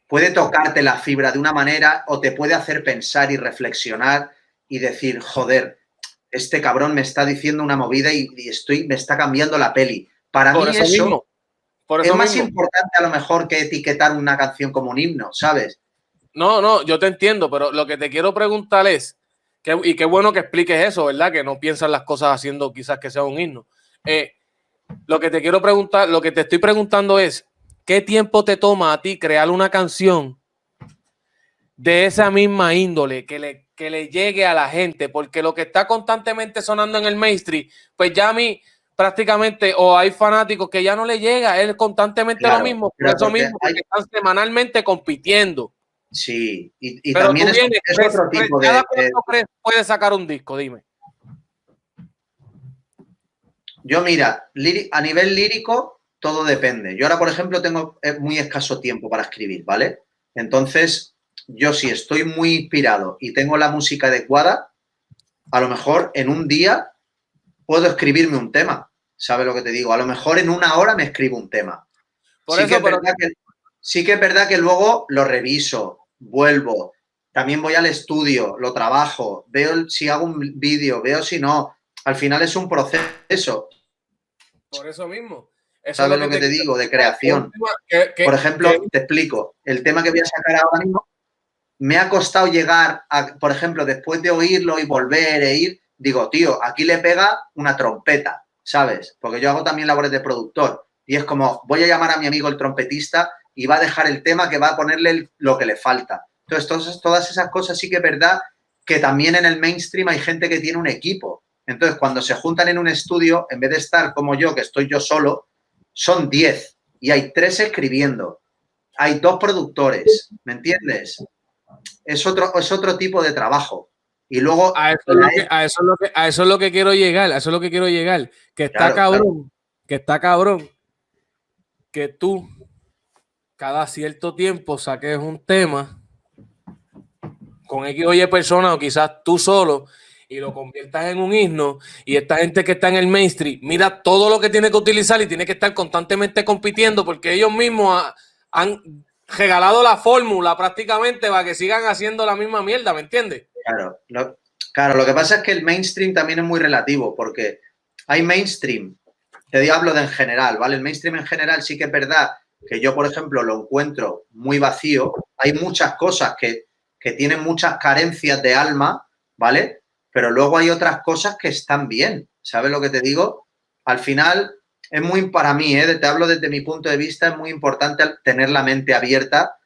Puede tocarte la fibra de una manera o te puede hacer pensar y reflexionar y decir, joder, este cabrón me está diciendo una movida y, estoy, me está cambiando la peli. Para mí eso, es más importante a lo mejor que etiquetar una canción como un himno, ¿sabes? No, no, yo te entiendo, pero lo que te quiero preguntar es, y qué bueno que expliques eso, ¿verdad? Que no piensas las cosas haciendo quizás que sea un himno. Eh, lo que te quiero preguntar, lo que te estoy preguntando es, ¿qué tiempo te toma a ti crear una canción de esa misma índole que le, que le llegue a la gente? Porque lo que está constantemente sonando en el mainstream, pues ya a mí prácticamente, o hay fanáticos que ya no le llega, es constantemente lo mismo, por eso mismo, porque están semanalmente compitiendo. Sí, y, también es, otro tipo de... puede sacar un disco? Dime. Yo, mira, a nivel lírico, todo depende. Yo ahora, por ejemplo, tengo eh, muy escaso tiempo para escribir, ¿vale? Entonces, yo si estoy muy inspirado y tengo la música adecuada, a lo mejor en un día puedo escribirme un tema. ¿Sabes lo que te digo? A lo mejor en una hora me escribo un tema. sí, que es verdad que, sí que es verdad que luego lo reviso, vuelvo, también voy al estudio, lo trabajo, veo si hago un vídeo, veo si no, al final es un proceso. Por eso mismo. ¿Sabes lo que, te, digo? De creación. Por ejemplo, te explico, el tema que voy a sacar ahora mismo, me ha costado llegar a, por ejemplo, después de oírlo y volver e ir, digo, tío, aquí le pega una trompeta, ¿sabes? Porque yo hago también labores de productor. Y es como, voy a llamar a mi amigo el trompetista y va a dejar el tema que va a ponerle lo que le falta. Entonces, todas esas cosas sí que es verdad que también en el mainstream hay gente que tiene un equipo. Entonces, cuando se juntan en un estudio, en vez de estar como yo, que estoy yo solo, son 10 y hay tres escribiendo. Hay dos productores, ¿me entiendes? Es otro, es otro tipo de trabajo. Y luego... A eso, es lo que, a eso, es lo que, quiero llegar, a eso es lo que quiero llegar. Que está cabrón, que está cabrón, que tú cada cierto tiempo saques un tema con X o Y personas o quizás tú solo y lo conviertas en un himno y esta gente que está en el mainstream mira todo lo que tiene que utilizar y tiene que estar constantemente compitiendo porque ellos mismos han regalado la fórmula prácticamente para que sigan haciendo la misma mierda, ¿me entiendes? Claro, claro, lo que pasa es que el mainstream también es muy relativo porque hay mainstream, te hablo de en general, ¿vale? El mainstream en general sí que es verdad que yo, por ejemplo, lo encuentro muy vacío. Hay muchas cosas que, que tienen muchas carencias de alma, ¿vale? pero luego hay otras cosas que están bien. ¿Sabes lo que te digo? Al final, es muy para mí, ¿eh? te hablo desde mi punto de vista, es muy importante tener la mente abierta,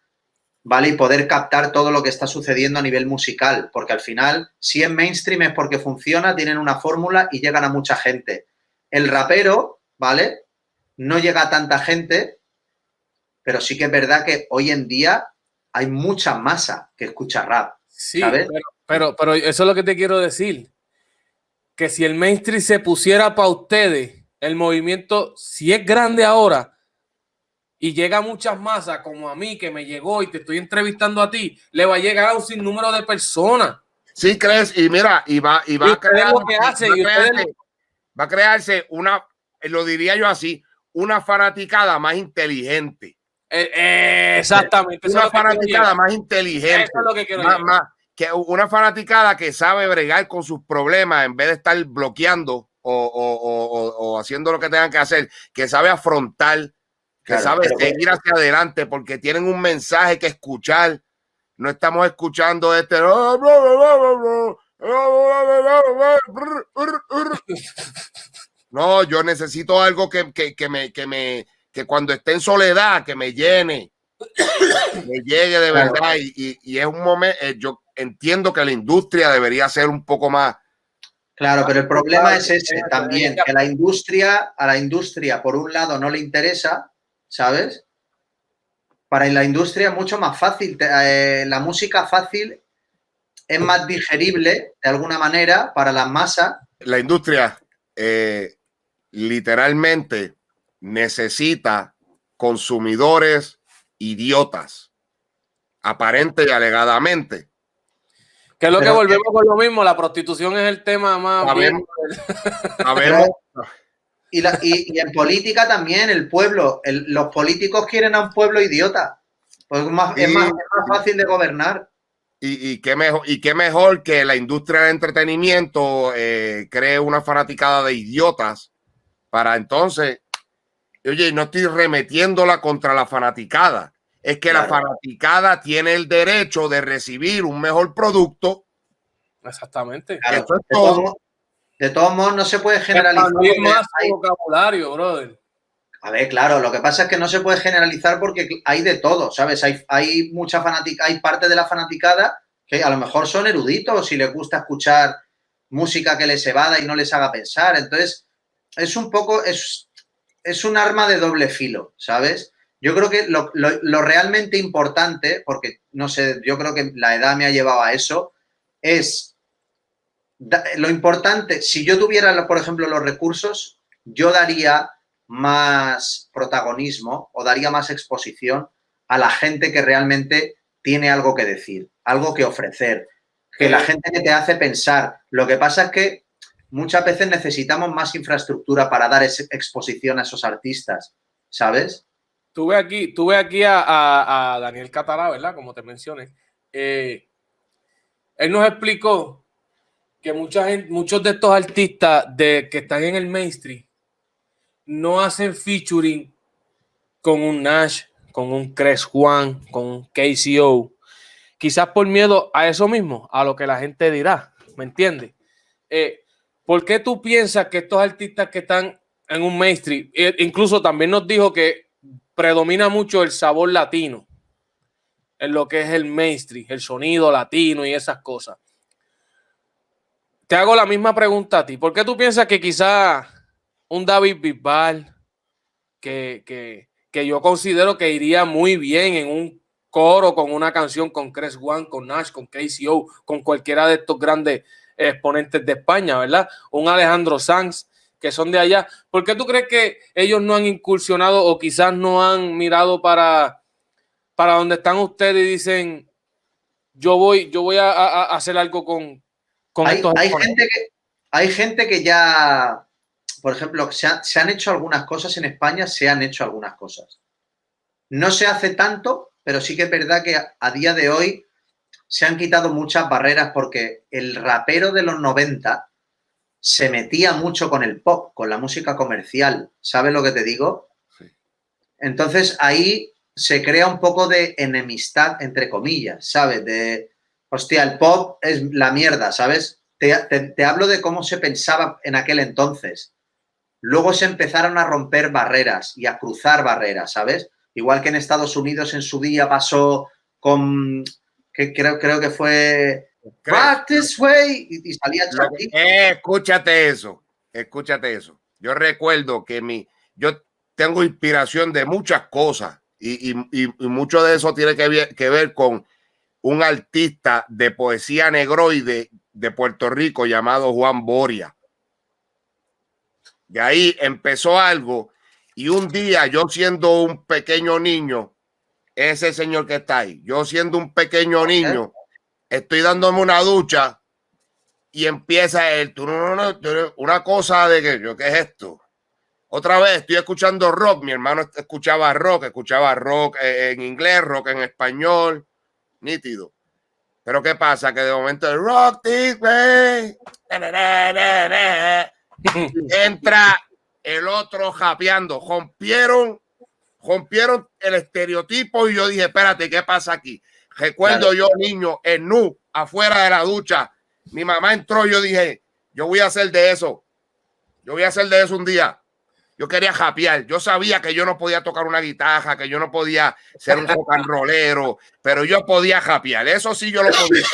¿vale? Y poder captar todo lo que está sucediendo a nivel musical, porque al final, si es mainstream es porque funciona, tienen una fórmula y llegan a mucha gente. El rapero, ¿vale? No llega a tanta gente, pero sí que es verdad que hoy en día hay mucha masa que escucha rap. Sí, ¿sabes? Pero, pero eso es lo que te quiero decir. Que si el mainstream se pusiera para ustedes, el movimiento, si es grande ahora, y llega a muchas masas como a mí que me llegó y te estoy entrevistando a ti, le va a llegar a un sinnúmero de personas. Sí, crees, y mira, y va, y va a crear, va a crearse una, lo diría yo así, una fanaticada más inteligente. Eh, eh, exactamente. Una fanaticada más inteligente. Eso es lo que quiero más, que una fanaticada que sabe bregar con sus problemas en vez de estar bloqueando o, haciendo lo que tengan que hacer, que sabe afrontar, que sabe seguir hacia adelante porque tienen un mensaje que escuchar. No estamos escuchando este. No, yo necesito algo que, que, me, que me, que cuando esté en soledad, que me llene, me llegue de verdad. Y, y, es un momento, eh, yo entiendo que la industria debería ser un poco más. Claro, pero el problema es ese también, que la industria, a la industria, por un lado, no le interesa, ¿sabes? Para la industria es mucho más fácil. Eh, la música fácil es más digerible, de alguna manera, para las masas. La industria, eh, literalmente, necesita consumidores idiotas, aparente y alegadamente. Que es lo que volvemos con lo mismo, la prostitución es el tema más... Sabemos, y, la, y, en política también, el pueblo, los políticos quieren a un pueblo idiota. Pues más, es, más, fácil de gobernar. Y, y, qué mejor, y qué mejor que la industria del entretenimiento eh, cree una fanaticada de idiotas para entonces Oye, no estoy remetiéndola contra la fanaticada. Es que la fanaticada tiene el derecho de recibir un mejor producto. Exactamente. de, todos, modos, no se puede generalizar. más vocabulario, brother. A ver, claro, lo que pasa es que no se puede generalizar porque hay de todo, ¿sabes? Hay, hay mucha fanática, hay parte de la fanaticada que a lo mejor son eruditos y les gusta escuchar música que les evada y no les haga pensar. Entonces, es un poco, es, es un arma de doble filo, ¿sabes? Yo creo que lo, realmente importante, porque no sé, yo creo que la edad me ha llevado a eso, es lo importante, si yo tuviera, por ejemplo, los recursos, yo daría más protagonismo o daría más exposición a la gente que realmente tiene algo que decir, algo que ofrecer, que la gente que te hace pensar. Lo que pasa es que muchas veces necesitamos más infraestructura para dar exposición a esos artistas, ¿sabes? Tuve aquí, tuve aquí a, Daniel Catalá, ¿verdad? Como te mencioné. Eh, él nos explicó que mucha gente, muchos de estos artistas de, que están en el mainstream no hacen featuring con un Nash, con un Cres Juan, con un KCO. Quizás por miedo a eso mismo, a lo que la gente dirá, ¿me entiendes? Eh, ¿Por qué tú piensas que estos artistas que están en un mainstream, e incluso también nos dijo que predomina mucho el sabor latino en lo que es el mainstream, el sonido latino y esas cosas? Te hago la misma pregunta a ti. ¿Por qué tú piensas que quizá un David Bisbal, que, que, yo considero que iría muy bien en un coro con una canción con Chris One, con Nash, con KCO, con cualquiera de estos grandes exponentes de España, ¿verdad? Un Alejandro Sanz, que son de allá. ¿Por qué tú crees que ellos no han incursionado o quizás no han mirado para, para donde están ustedes y dicen, yo voy, yo voy a, hacer algo con, con hay, estos hay gente que Hay gente que ya, por ejemplo, se, se han hecho algunas cosas en España, se han hecho algunas cosas. No se hace tanto, pero sí que es verdad que a día de hoy se han quitado muchas barreras porque el rapero de los 90 se metía mucho con el pop, con la música comercial. ¿Sabes lo que te digo? Entonces ahí se crea un poco de enemistad, entre comillas, ¿sabes? De, hostia, el pop es la mierda, ¿sabes? Te, te, hablo de cómo se pensaba en aquel entonces. Luego se empezaron a romper barreras y a cruzar barreras, ¿sabes? Igual que en Estados Unidos en su día pasó con que creo, creo que fue Practice Way y, salía eh, escúchate eso, escúchate eso. Yo recuerdo que mi, yo tengo inspiración de muchas cosas y, y, mucho de eso tiene que ver, que ver, con un artista de poesía negroide de Puerto Rico llamado Juan Boria. De ahí empezó algo Y un día, yo siendo un pequeño niño, ese señor que está ahí, yo siendo un pequeño niño, estoy dándome una ducha y empieza no, una cosa de que yo, ¿qué es esto? Otra vez estoy escuchando rock, mi hermano escuchaba rock, escuchaba rock eh, en inglés, rock en español, nítido. Pero ¿qué pasa? Que de momento el rock this way, entra el otro japeando. Rompieron, rompieron el estereotipo y yo dije, espérate, ¿qué pasa aquí? Recuerdo yo, niño, en nu, afuera de la ducha. Mi mamá entró y yo dije, yo voy a hacer de eso. Yo voy a hacer de eso un día. Yo quería japear. Yo sabía que yo no podía tocar una guitarra, que yo no podía ser un rock and rollero, pero yo podía japear. Eso sí yo lo podía.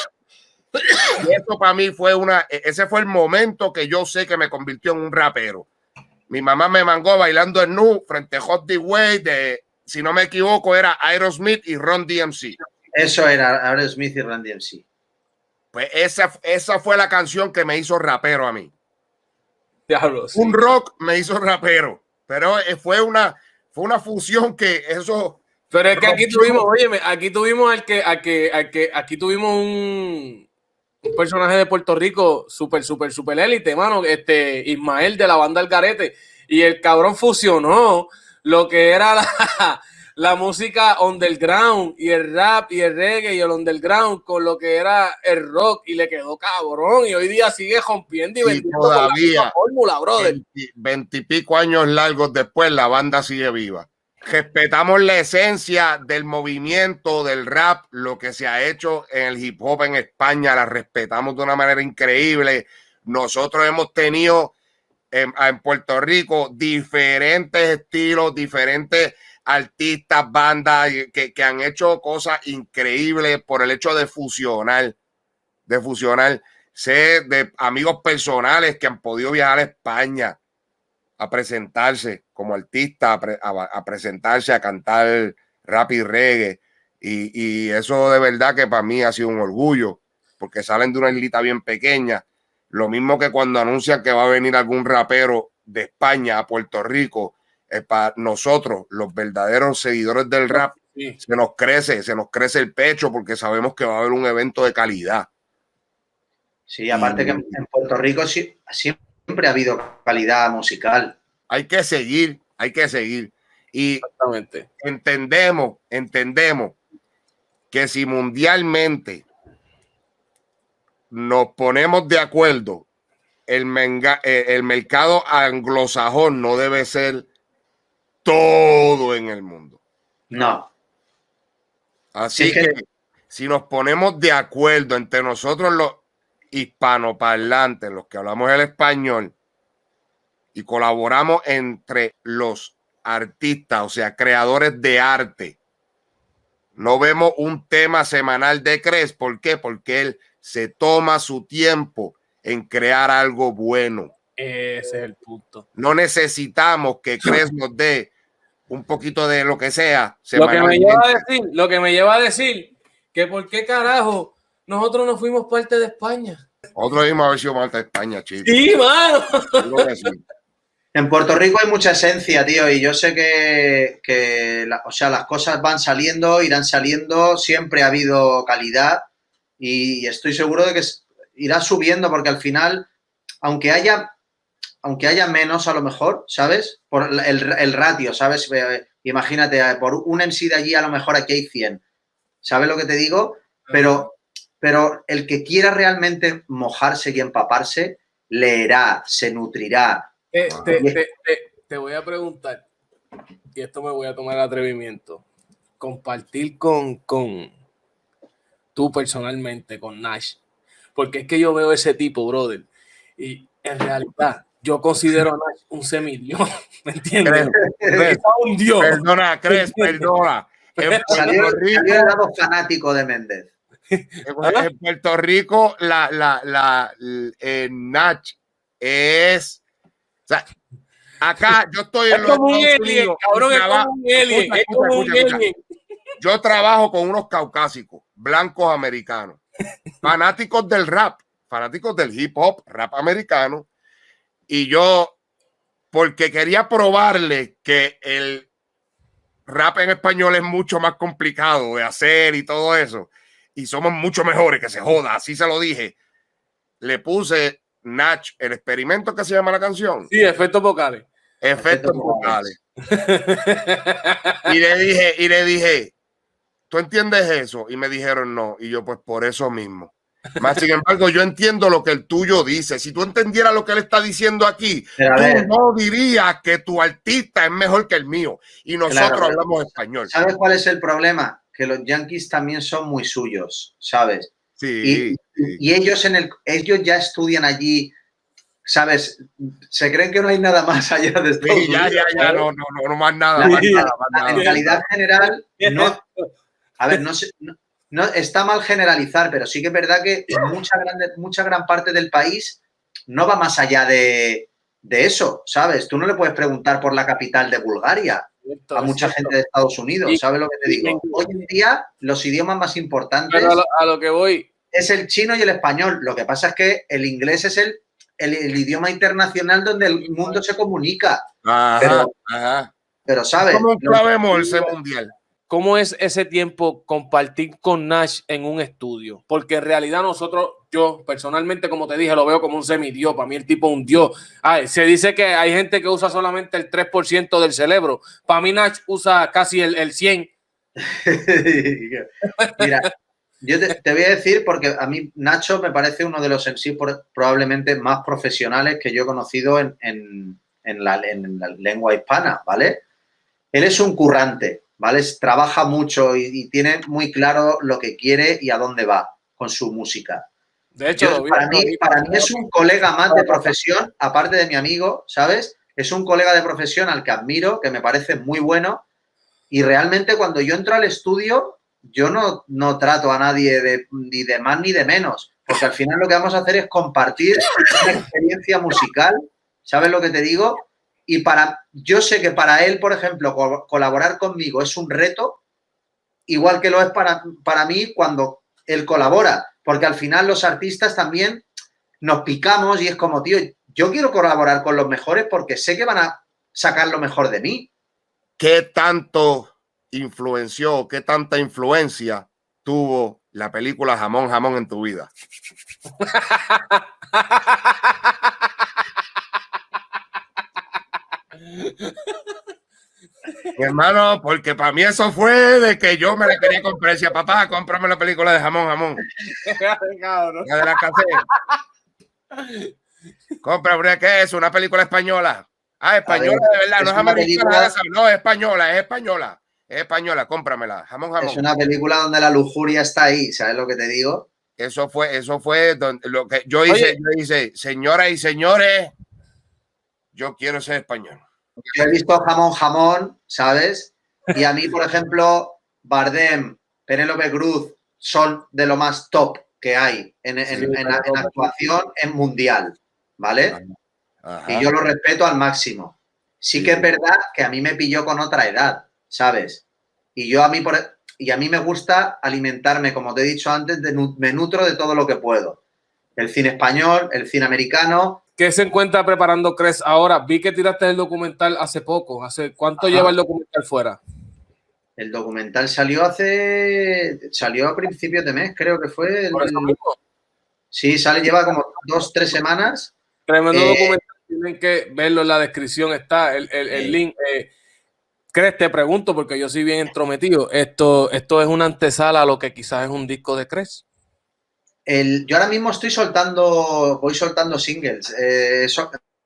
Y eso para mí fue una, e, ese fue el momento que yo sé que me convirtió en un rapero. Mi mamá me mangó bailando en nu frente a Hot D. Way de, si no me equivoco, era Aerosmith y Ron DMC. Eso era Aerosmith y Ron DMC. Pues esa, esa fue la canción que me hizo rapero a mí. Un rock me hizo rapero, pero eh, fue una, fue una fusión que eso. Pero es que aquí tuvimos, oye, aquí tuvimos al que, al que, al que, aquí tuvimos un, un personaje de Puerto Rico súper, súper, súper élite, mano, este Ismael de la banda El Garete, y el cabrón fusionó lo que era la, la música underground y el rap y el reggae y el underground con lo que era el rock y le quedó cabrón y hoy día sigue rompiendo y, vendiendo todavía fórmula, brother. Veintipico años largos después la banda sigue viva. Respetamos la esencia del movimiento del rap, lo que se ha hecho en el hip hop en España, la respetamos de una manera increíble. Nosotros hemos tenido en, en Puerto Rico diferentes estilos, diferentes artistas, bandas que, han hecho cosas increíbles por el hecho de fusionar, de fusionar. Sé de amigos personales que han podido viajar a España a presentarse como artista, a, presentarse, a cantar rap y reggae. Y, y, eso de verdad que para mí ha sido un orgullo, porque salen de una islita bien pequeña. Lo mismo que cuando anuncian que va a venir algún rapero de España a Puerto Rico para nosotros, los verdaderos seguidores del rap, se nos crece, se nos crece el pecho porque sabemos que va a haber un evento de calidad. Sí, aparte que en Puerto Rico siempre ha habido calidad musical. Hay que seguir, hay que seguir. Y entendemos, entendemos que si mundialmente nos ponemos de acuerdo, el, eh, el mercado anglosajón no debe ser todo en el mundo. No. Así que, si nos ponemos de acuerdo entre nosotros los hispanoparlantes, los que hablamos el español, y colaboramos entre los artistas, o sea, creadores de arte, no vemos un tema semanal de Cres. ¿Por qué? Porque él se toma su tiempo en crear algo bueno. Ese es el punto. No necesitamos que Cres nos dé un poquito de lo que sea. Lo que, me lleva a decir, lo que me lleva a decir que por qué carajo nosotros no fuimos parte de España. Otro mismo haber sido parte de España, chicos. Sí, mano. En Puerto Rico hay mucha esencia, tío, y yo sé que, que o sea, las cosas van saliendo, irán saliendo, siempre ha habido calidad y estoy seguro de que irá subiendo porque al final, aunque haya aunque haya menos a lo mejor, ¿sabes? Por el, ratio, ¿sabes? Eh, imagínate, eh, por un MC de allí a lo mejor aquí hay 100. ¿Sabes lo que te digo? Pero, pero el que quiera realmente mojarse y empaparse, leerá, se nutrirá. Te, voy a preguntar, y esto me voy a tomar el atrevimiento, compartir con, con tú personalmente, con Nash, porque es que yo veo ese tipo, brother, y en realidad yo considero a Nash un semidios, ¿me entiendes? un dios. Perdona, crees, perdona. En Puerto Rico, el lado fanático de Méndez. En Puerto Rico, la, la, la, el Nach es. Sea, acá yo estoy en los como un alien, cabrón, es como un alien, es como un alien. Yo trabajo con unos caucásicos, blancos americanos, fanáticos del rap, fanáticos del hip hop, rap americano, y yo porque quería probarle que el rap en español es mucho más complicado de hacer y todo eso. Y somos mucho mejores, que se joda, así se lo dije. Le puse Natch, el experimento que se llama la canción. Sí, efectos vocales. Efectos vocales. y le dije, y le dije, ¿tú entiendes eso? Y me dijeron no. Y yo, pues por eso mismo. Más sin embargo, yo entiendo lo que el tuyo dice. Si tú entendieras lo que él está diciendo aquí, tú no dirías que tu artista es mejor que el mío. Y nosotros hablamos español. ¿Sabes cuál es el problema? Que los Yankees también son muy suyos, ¿sabes? Sí. Y, ellos en el, ellos ya estudian allí, ¿sabes? Se creen que no hay nada más allá de esto. Sí, ya, ya, ya, no, no, no, no más nada. Más nada, más En calidad general, no. A ver, no sé no, está mal generalizar, pero sí que es verdad que mucha, grande, mucha gran parte del país no va más allá de, eso, ¿sabes? Tú no le puedes preguntar por la capital de Bulgaria a mucha gente de Estados Unidos, ¿sabes lo que te digo? Hoy en día los idiomas más importantes a lo, que voy es el chino y el español. Lo que pasa es que el inglés es el, el, idioma internacional donde el mundo se comunica. pero, pero, ¿sabes? ¿Cómo sabemos ese mundial? ¿Cómo es ese tiempo compartir con Nash en un estudio? Porque en realidad nosotros, yo personalmente, como te dije, lo veo como un semidios. Para mí el tipo es un dios. se dice que hay gente que usa solamente el 3% del cerebro. Para mí Nash usa casi el, el 100%. Mira, yo te, voy a decir porque a mí Nacho me parece uno de los en sí probablemente más profesionales que yo he conocido en, la, en la lengua hispana, ¿vale? Él es un currante, ¿vale? Trabaja mucho y, tiene muy claro lo que quiere y a dónde va con su música. De hecho, para, mí, para mí es un colega más de profesión, aparte de mi amigo, ¿sabes? Es un colega de profesión al que admiro, que me parece muy bueno. Y realmente cuando yo entro al estudio, yo no, no trato a nadie ni de más ni de menos, porque al final lo que vamos a hacer es compartir una experiencia musical, ¿sabes lo que te digo? Y para, yo sé que para él, por ejemplo, colaborar conmigo es un reto, igual que lo es para, para mí cuando él colabora, porque al final los artistas también nos picamos y es como, tío, yo quiero colaborar con los mejores porque sé que van a sacar lo mejor de mí. ¿Qué tanto influenció, qué tanta influencia tuvo la película Jamón Jamón en tu vida? hermano, porque para mí eso fue de que yo me la quería comprar. Decía, papá, cómprame la película de jamón, jamón. La de la Compra, ¿qué es? Una película española. Ah, española, de verdad, no es americana, no, es española, es española. Es española, cómpramela. Jamón, jamón. Es una película donde la lujuria está ahí, ¿sabes lo que te digo? Eso fue, eso fue lo que yo hice, yo hice, señoras y señores, yo quiero ser español. Yo he visto jamón, jamón, ¿sabes? Y a mí, por ejemplo, Bardem, Penélope Cruz son de lo más top que hay en, actuación en mundial, ¿vale? Y yo lo respeto al máximo. Sí que es verdad que a mí me pilló con otra edad, ¿sabes? Y yo a mí por, y a mí me gusta alimentarme, como te he dicho antes, de, me nutro de todo lo que puedo. El cine español, el cine americano, ¿Qué se encuentra preparando Cres ahora? Vi que tiraste el documental hace poco. ¿Hace cuánto lleva el documental fuera? El documental salió hace. salió a principios de mes, creo que fue. El, sí, sale, lleva como dos, tres semanas. Tremendo eh, documental. Tienen que verlo en la descripción. Está el, el, link. Eh, Cres, te pregunto, porque yo soy bien entrometido. Esto, esto es una antesala a lo que quizás es un disco de Cres yo ahora mismo estoy soltando, voy soltando singles eh,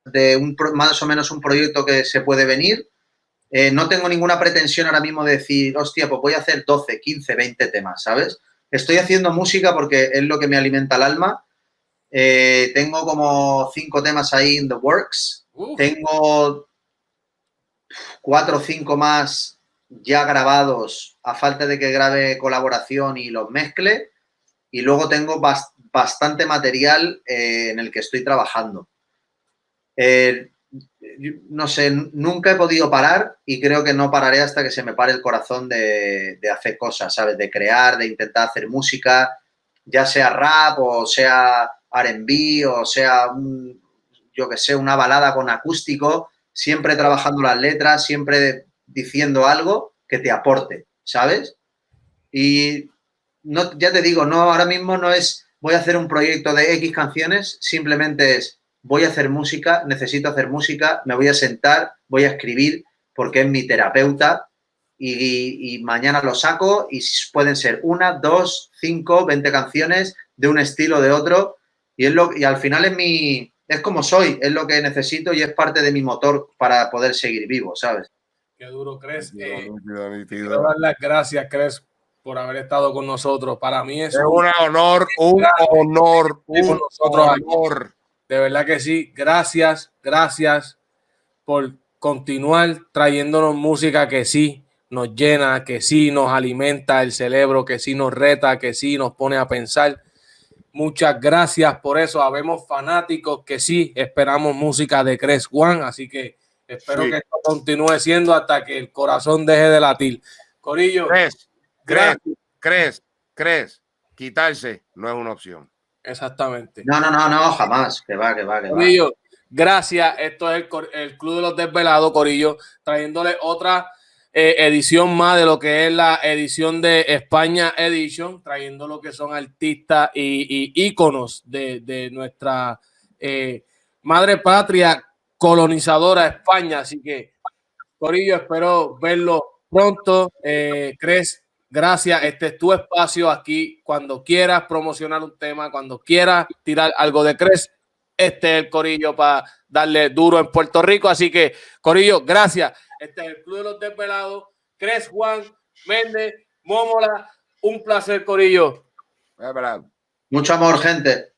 de un, más o menos un proyecto que se puede venir. Eh, no tengo ninguna pretensión ahora mismo de decir, hostia, pues voy a hacer 12, 15, 20 temas, ¿sabes? Estoy haciendo música porque es lo que me alimenta el alma. Eh, tengo como cinco temas ahí in the works. Tengo cuatro o cinco más ya grabados a falta de que grabe colaboración y los mezcle y luego tengo bastante material eh, en el que estoy trabajando. Eh, no sé, nunca he podido parar y creo que no pararé hasta que se me pare el corazón de, hacer cosas, ¿sabes? De crear, de intentar hacer música, ya sea rap o sea RB o sea, yo que sé, una balada con acústico. Siempre trabajando las letras, siempre diciendo algo que te aporte, ¿sabes? Y no, ya te digo, no, ahora mismo no es voy a hacer un proyecto de X canciones, simplemente es voy a hacer música, necesito hacer música, me voy a sentar, voy a escribir porque es mi terapeuta y, mañana lo saco y pueden ser una, dos, cinco, veinte canciones de un estilo, de otro y, es lo, y al final es mi, es como soy, es lo que necesito y es parte de mi motor para poder seguir vivo, ¿sabes? Qué duro, crees. Eh, quiero dar las gracias, crees, por haber estado con nosotros. Para mí es, un, honor, un honor, un honor. De verdad que sí. Gracias, gracias por continuar trayéndonos música que sí nos llena, que sí nos alimenta el cerebro, que sí nos reta, que sí nos pone a pensar. Muchas gracias por eso. Habemos fanáticos que sí esperamos música de Cres One, así que espero que esto continúe siendo hasta que el corazón deje de latir. Corillo. Cres, Cres, Cres, Cres, quitarse no es una opción. Exactamente. No, no, no, no, jamás. Que va, que va, que Corillo, gracias. Esto es el, Club de los Desvelados, Corillo, trayéndole otra eh, edición más de lo que es la edición de España Edition, trayendo lo que son artistas y, íconos de, nuestra eh, madre patria colonizadora España. Así que, Corillo, espero verlo pronto. Eh, Cres, Gracias, este es tu espacio aquí. Cuando quieras promocionar un tema, cuando quieras tirar algo de Cres, este es el Corillo para darle duro en Puerto Rico. Así que, Corillo, gracias. Este es el Club de los Desvelados. Cres Juan, Méndez, Mómola. Un placer, Corillo. Mucho amor, gente.